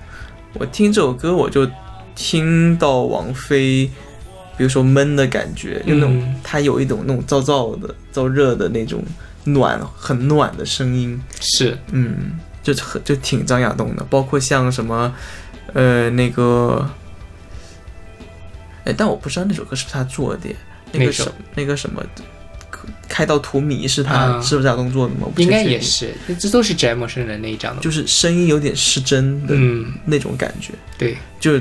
我听这首歌，我就听到王菲，比如说闷的感觉，就那种嗯她有一种那种燥燥的、燥热的那种暖、很暖的声音，是，嗯，就很就挺张亚东的。包括像什么，呃，那个，哎，但我不知道那首歌是不是他做的，那个什那个什么。开到荼蘼是他、啊是不是张亚东做的吗？应该也是，这都是翟陌生的那一张的。就是声音有点失真的嗯，那种感觉。对，就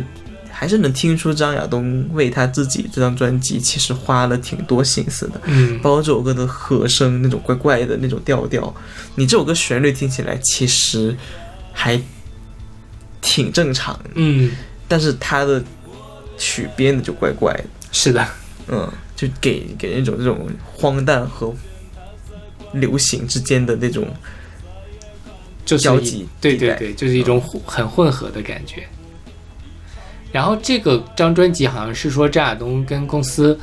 还是能听出张亚东为他自己这张专辑其实花了挺多心思的，嗯，包括这首歌的和声那种怪怪的那种调调，你这首歌旋律听起来其实还挺正常，嗯，但是他的曲编的就怪怪的，是的，嗯，就给给人一种这种荒诞和流行之间的那种就是一交集对对对，就是一种混很混合的感觉。然后这个张专辑好像是说张亚东跟公司，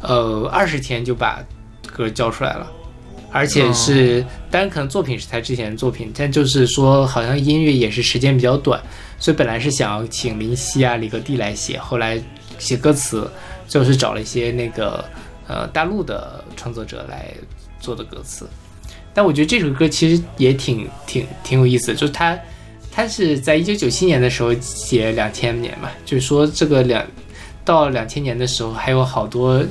呃，二十天就把歌交出来了，而且是，当然可能作品是他之前的作品，但就是说好像音乐也是时间比较短，所以本来是想要请林夕啊、李格弟来写，后来写歌词，就是找了一些那个呃大陆的创作者来做的歌词。但我觉得这首歌其实也挺挺挺有意思的，就是他他是在一九九七年的时候写两千年嘛，就是说这个两到两千年的时候还有好多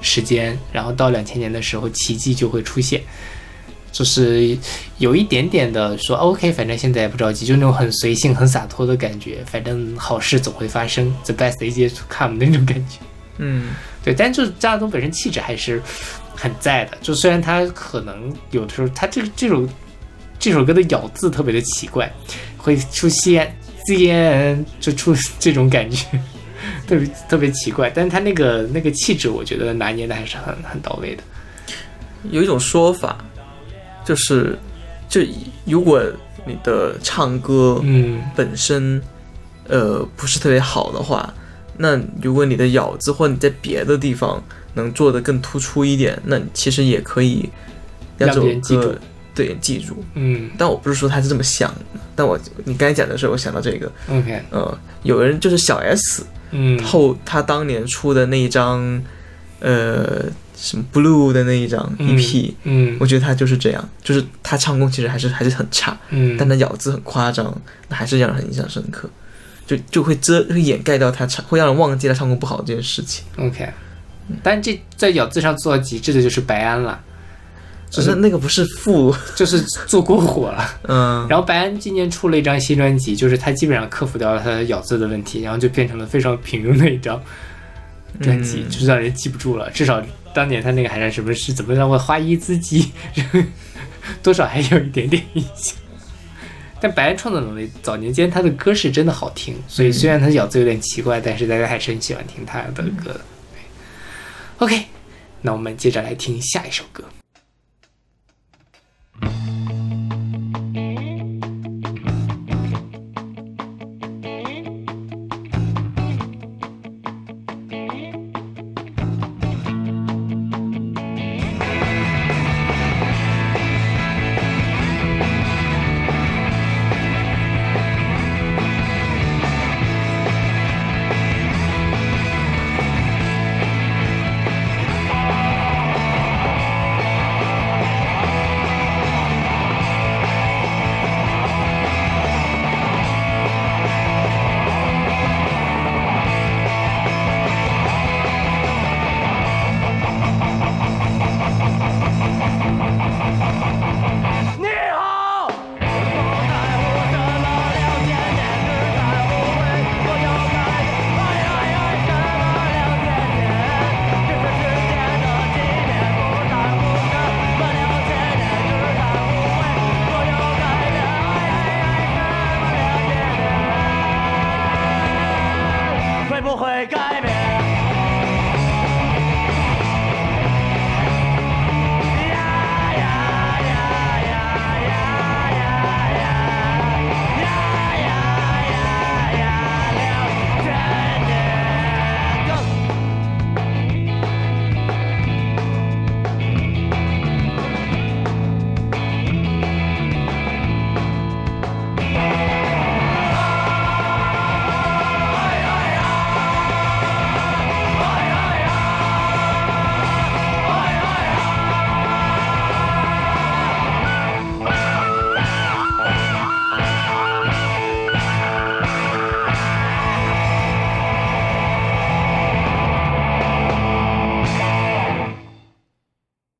时间，然后到两千年的时候奇迹就会出现，就是有一点点的说 OK，反正现在也不着急，就那种很随性、很洒脱的感觉，反正好事总会发生，the best is yet to come 那种感觉。嗯对，但就是张亚东本身气质还是很在的。就虽然他可能有的时候他这这首这首歌的咬字特别的奇怪，会出现间就出这种感觉，特别特别奇怪。但是他那个那个气质，我觉得拿捏的还是很很到位的。有一种说法，就是就如果你的唱歌嗯本身呃不是特别好的话，那如果你的咬字或者你在别的地方能做的更突出一点，那其实也可以让让这首别人记住歌对记住。嗯。但我不是说他是这么想的，但我你刚才讲的时候，我想到这个，，OK，呃，有人就是小 S 嗯。后他当年出的那一张，呃，什么 Blue 的那一张 EP，、嗯。我觉得他就是这样，就是他唱功其实还是还是很差，嗯，但他咬字很夸张，那还是让人很印象深刻，就就会遮会掩盖掉他唱，会让人忘记他唱功不好这件事情。OK，但这在咬字上做到极致的就是白安了，只是那个不是副，就是做过火了。嗯，然后白安今年出了一张新专辑，就是他基本上克服掉了他的咬字的问题，然后就变成了非常平庸的一张专辑，嗯就是让人记不住了。至少当年他那个还是什么是怎么让我花一字记，多少还有一点点印象。但白安创作能力，早年间他的歌是真的好听，所以虽然他咬字有点奇怪，但是大家还是很喜欢听他的歌的。对 OK，那我们接着来听下一首歌。Mm-hmm.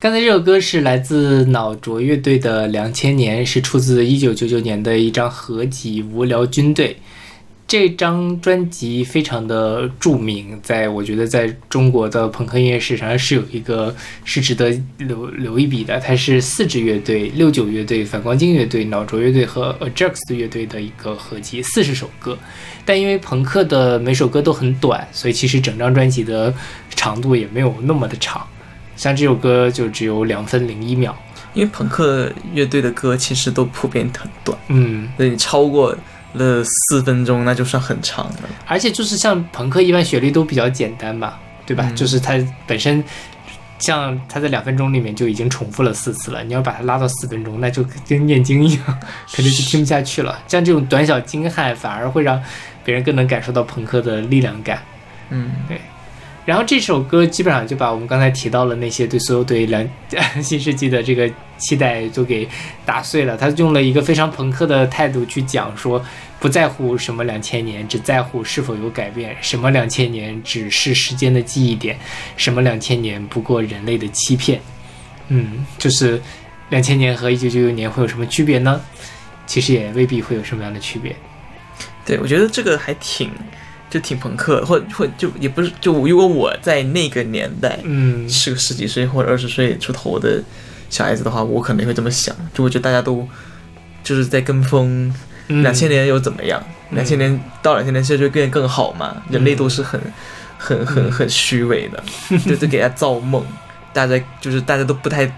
刚才这首歌是来自脑浊乐队的《两千年》，是出自一九九九年的一张合集《无聊军队》。这张专辑非常的著名，在我觉得在中国的朋克音乐史上是有一个是值得留留一笔的。它是四支乐队、六九乐队、反光镜乐队、脑浊乐队和 Ajax 乐队的一个合集，四十首歌。但因为朋克的每首歌都很短，所以其实整张专辑的长度也没有那么的长。像这首歌就只有两分零一秒，因为朋克乐队的歌其实都普遍很短，嗯，那你超过了四分钟，那就算很长的了。而且就是像朋克一般旋律都比较简单吧，对吧？嗯就是它本身像它在两分钟里面就已经重复了四次了，你要把它拉到四分钟，那就跟念经一样，肯定是听不下去了。像这种短小精悍，反而会让别人更能感受到朋克的力量感。嗯，然后这首歌基本上就把我们刚才提到了那些对所有对两 新世纪的这个期待都给打碎了。他用了一个非常朋克的态度去讲说，不在乎什么两千年，只在乎是否有改变；什么两千年只是时间的记忆点，什么两千年不过人类的欺骗。嗯，就是两千年和一九九九年会有什么区别呢？其实也未必会有什么样的区别。对，我觉得这个还挺就挺朋克，或或就也不是就如果我在那个年代嗯，是个十几岁或者二十岁出头的小孩子的话，我可能会这么想，就我觉得大家都就是在跟风，嗯两千年又怎么样？嗯两千年到两千年，现在就变得更好嘛？人类都是很、很、很、嗯很虚伪的，就就给他造梦，大家就是大家都不太，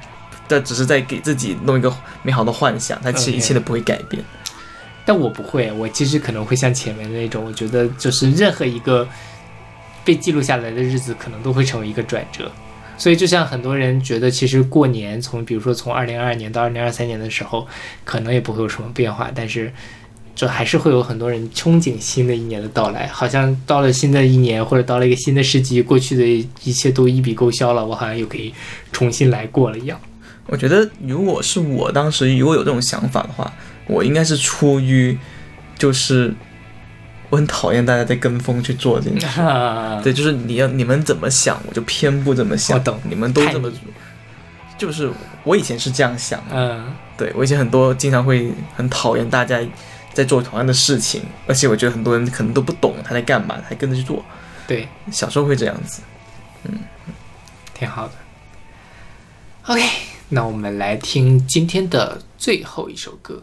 但只是在给自己弄一个美好的幻想，他其实一切都不会改变。但我不会，我其实可能会像前面那种，我觉得就是任何一个被记录下来的日子，可能都会成为一个转折。所以，就像很多人觉得，其实过年从比如说从二零二二年到二零二三年的时候，可能也不会有什么变化，但是就还是会有很多人憧憬新的一年的到来，好像到了新的一年或者到了一个新的世纪，过去的一切都一笔勾销了，我好像又可以重新来过了一样。我觉得，如果是我当时如果有这种想法的话，我应该是出于就是我很讨厌大家在跟风去做这件事。对，就是你要你们怎么想，我就偏不怎么想。我懂你们都这么就是我以前是这样想的。嗯对我以前很多经常会很讨厌大家在做同样的事情，而且我觉得很多人可能都不懂他在干嘛，还跟着去做。对，小时候会这样子。嗯挺好的。OK，那我们来听今天的最后一首歌。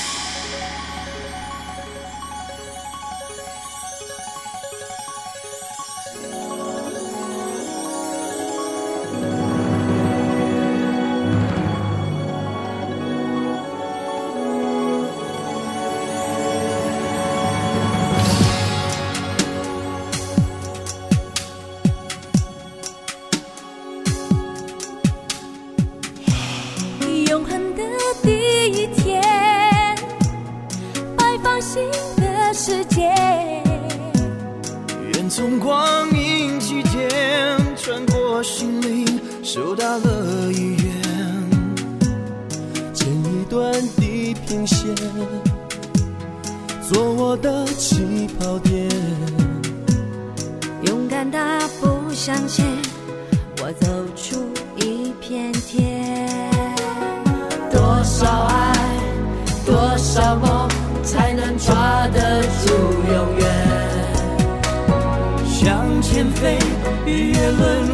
逾越轮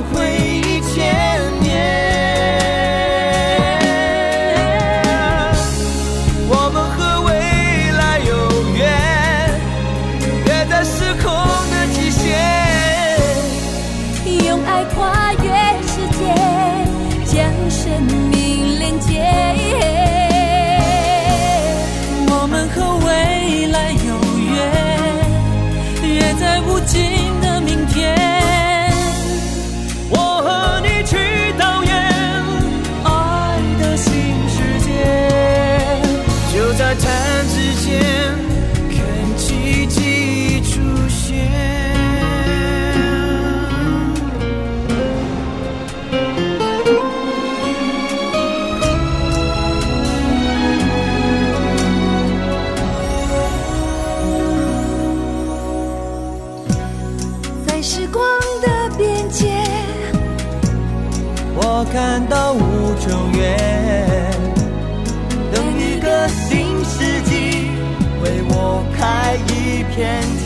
片天。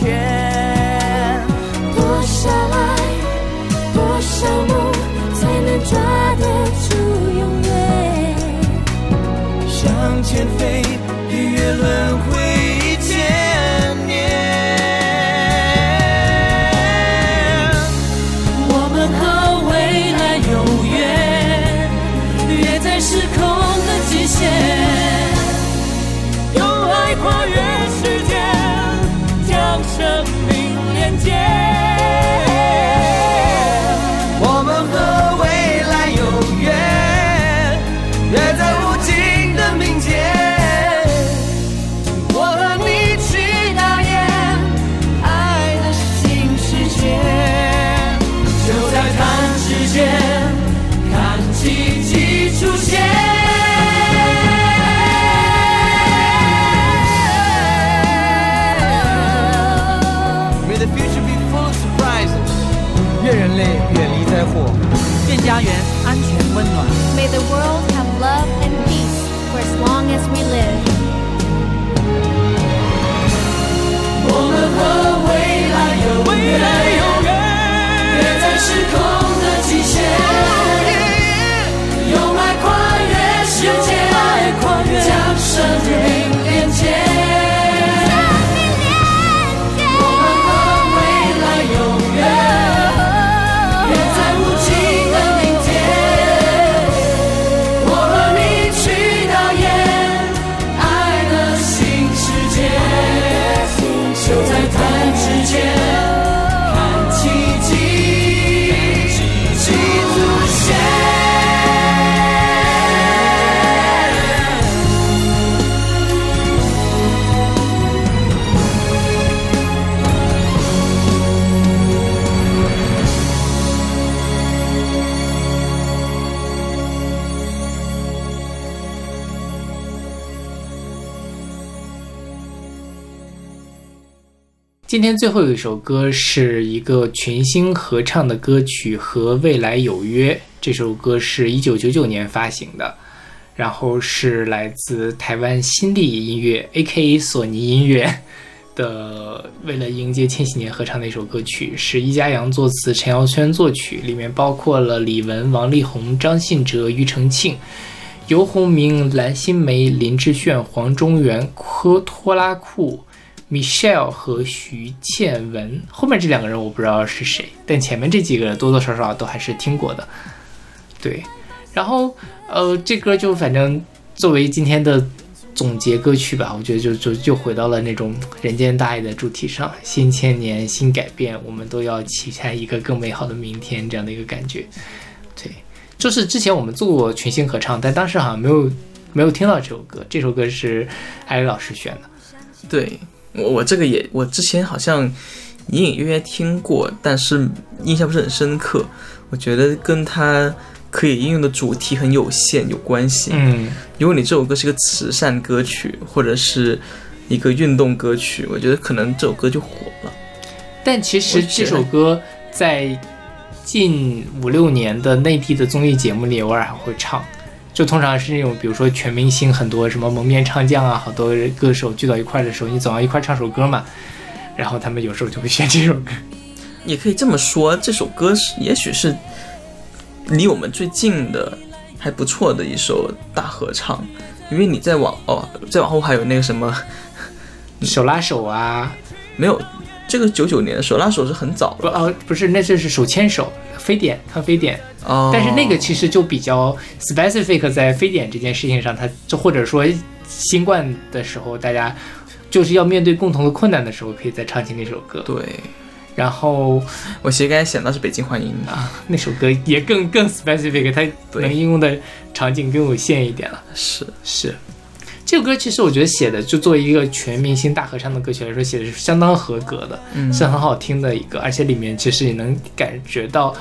多少爱，多少梦，才能抓得住永远？向前飞，逾越轮 the world 今天最后一首歌是一个群星合唱的歌曲《和未来有约》。这首歌是一九九九年发行的，然后是来自台湾新力音乐 （A.K.A. 索尼音乐 ）的为了迎接千禧年合唱的一首歌曲，是易家扬作词，陈耀轩作曲，里面包括了李玟、王力宏、张信哲、庾澄庆。游鸿明、蓝心湄、林志炫、黄中原、科托拉库、Michelle 和徐倩文。后面这两个人我不知道是谁，但前面这几个多多少少都还是听过的。对，然后呃，这歌就反正作为今天的总结歌曲吧，我觉得就就就回到了那种人间大爱的主题上，新千年新改变，我们都要期待一个更美好的明天这样的一个感觉。对，就是之前我们做过群星合唱，但当时好像没有没有听到这首歌，这首歌是艾丽老师选的。对我我这个也我之前好像隐隐约约听过，但是印象不是很深刻。我觉得跟它可以应用的主题很有限有关系。嗯，如果你这首歌是个慈善歌曲，或者是一个运动歌曲，我觉得可能这首歌就火了。但其实这首歌在近五六年的内地的综艺节目里偶尔还会唱，就通常是那种比如说全明星很多什么蒙面唱将啊，好多歌手聚到一块的时候，你总要一块唱首歌嘛，然后他们有时候就会选这首歌。也可以这么说，这首歌是也许是离我们最近的还不错的一首大合唱，因为你再往哦再往后还有那个什么手拉手啊，没有，这个九九年的手拉手是很早了不哦不是，那就是手牵手，非典看非典，哦，但是那个其实就比较 specific 在非典这件事情上，它就或者说新冠的时候，大家就是要面对共同的困难的时候，可以再唱起那首歌。对。然后我其实刚才想到是北京欢迎啊，那首歌也更更 specific，它能应用的场景更有限一点了。是。是，这首歌其实我觉得写的，就作为一个全明星大合唱的歌曲来说，写的是相当合格的，嗯是很好听的一个，而且里面其实也能感觉到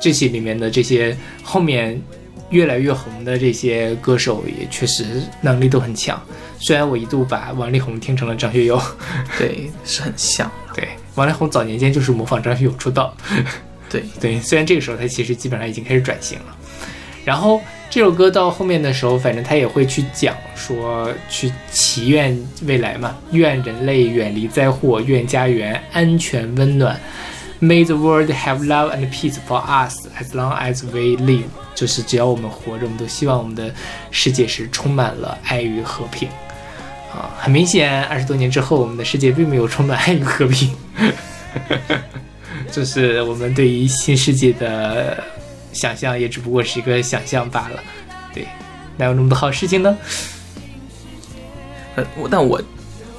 这些里面的这些后面越来越红的这些歌手，也确实能力都很强。虽然我一度把王力宏听成了张学友，对是很像，对，王力宏早年间就是模仿张学友出道，对 对，虽然这个时候他其实基本上已经开始转型了。然后这首歌到后面的时候，反正他也会去讲说，去祈愿未来嘛，愿人类远离灾祸，愿家园安全温暖。May the world have love and peace for us as long as we live。就是只要我们活着，我们都希望我们的世界是充满了爱与和平。啊，很明显，二十多年之后，我们的世界并没有充满爱与和平。就是我们对于新世界的想象，也只不过是一个想象罢了。对，哪有那么多好事情呢？呃，我但我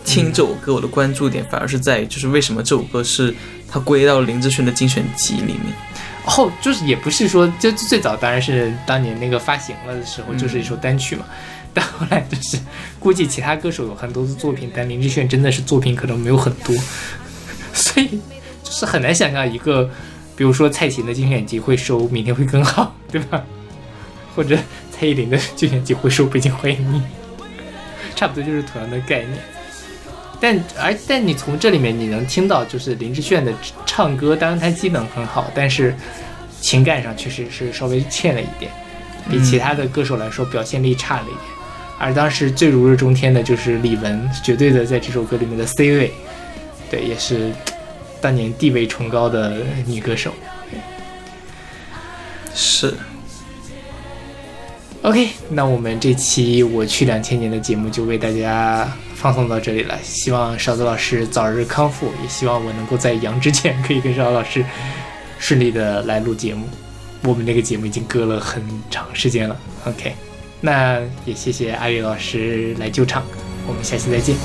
听这首歌，我的关注点反而是在于，就是为什么这首歌是它归到林志炫的精选集里面。后就是也不是说，就最早当然是当年那个发行了的时候，就是一首单曲嘛。但后来就是估计其他歌手有很多的作品，但林志炫真的是作品可能没有很多，所以就是很难想象一个，比如说蔡琴的精选集会收《明天会更好》，对吧？或者蔡依林的精选集会收《北京欢迎你》，差不多就是同样的概念。但而但你从这里面你能听到，就是林志炫的唱歌，当然他机能很好，但是情感上确实是稍微欠了一点，比其他的歌手来说表现力差了一点。而当时最如日中天的就是李玟，绝对的在这首歌里面的 C 位，对，也是当年地位崇高的女歌手。是，OK，那我们这期我去两千年的节目就为大家放送到这里了。希望勺子老师早日康复，也希望我能够在阳之前可以跟勺子老师顺利的来录节目。我们这个节目已经隔了很长时间了。OK，那也谢谢阿宇老师来救场，我们下期再见。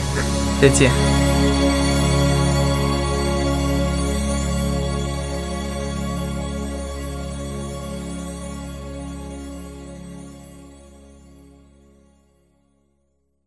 再见。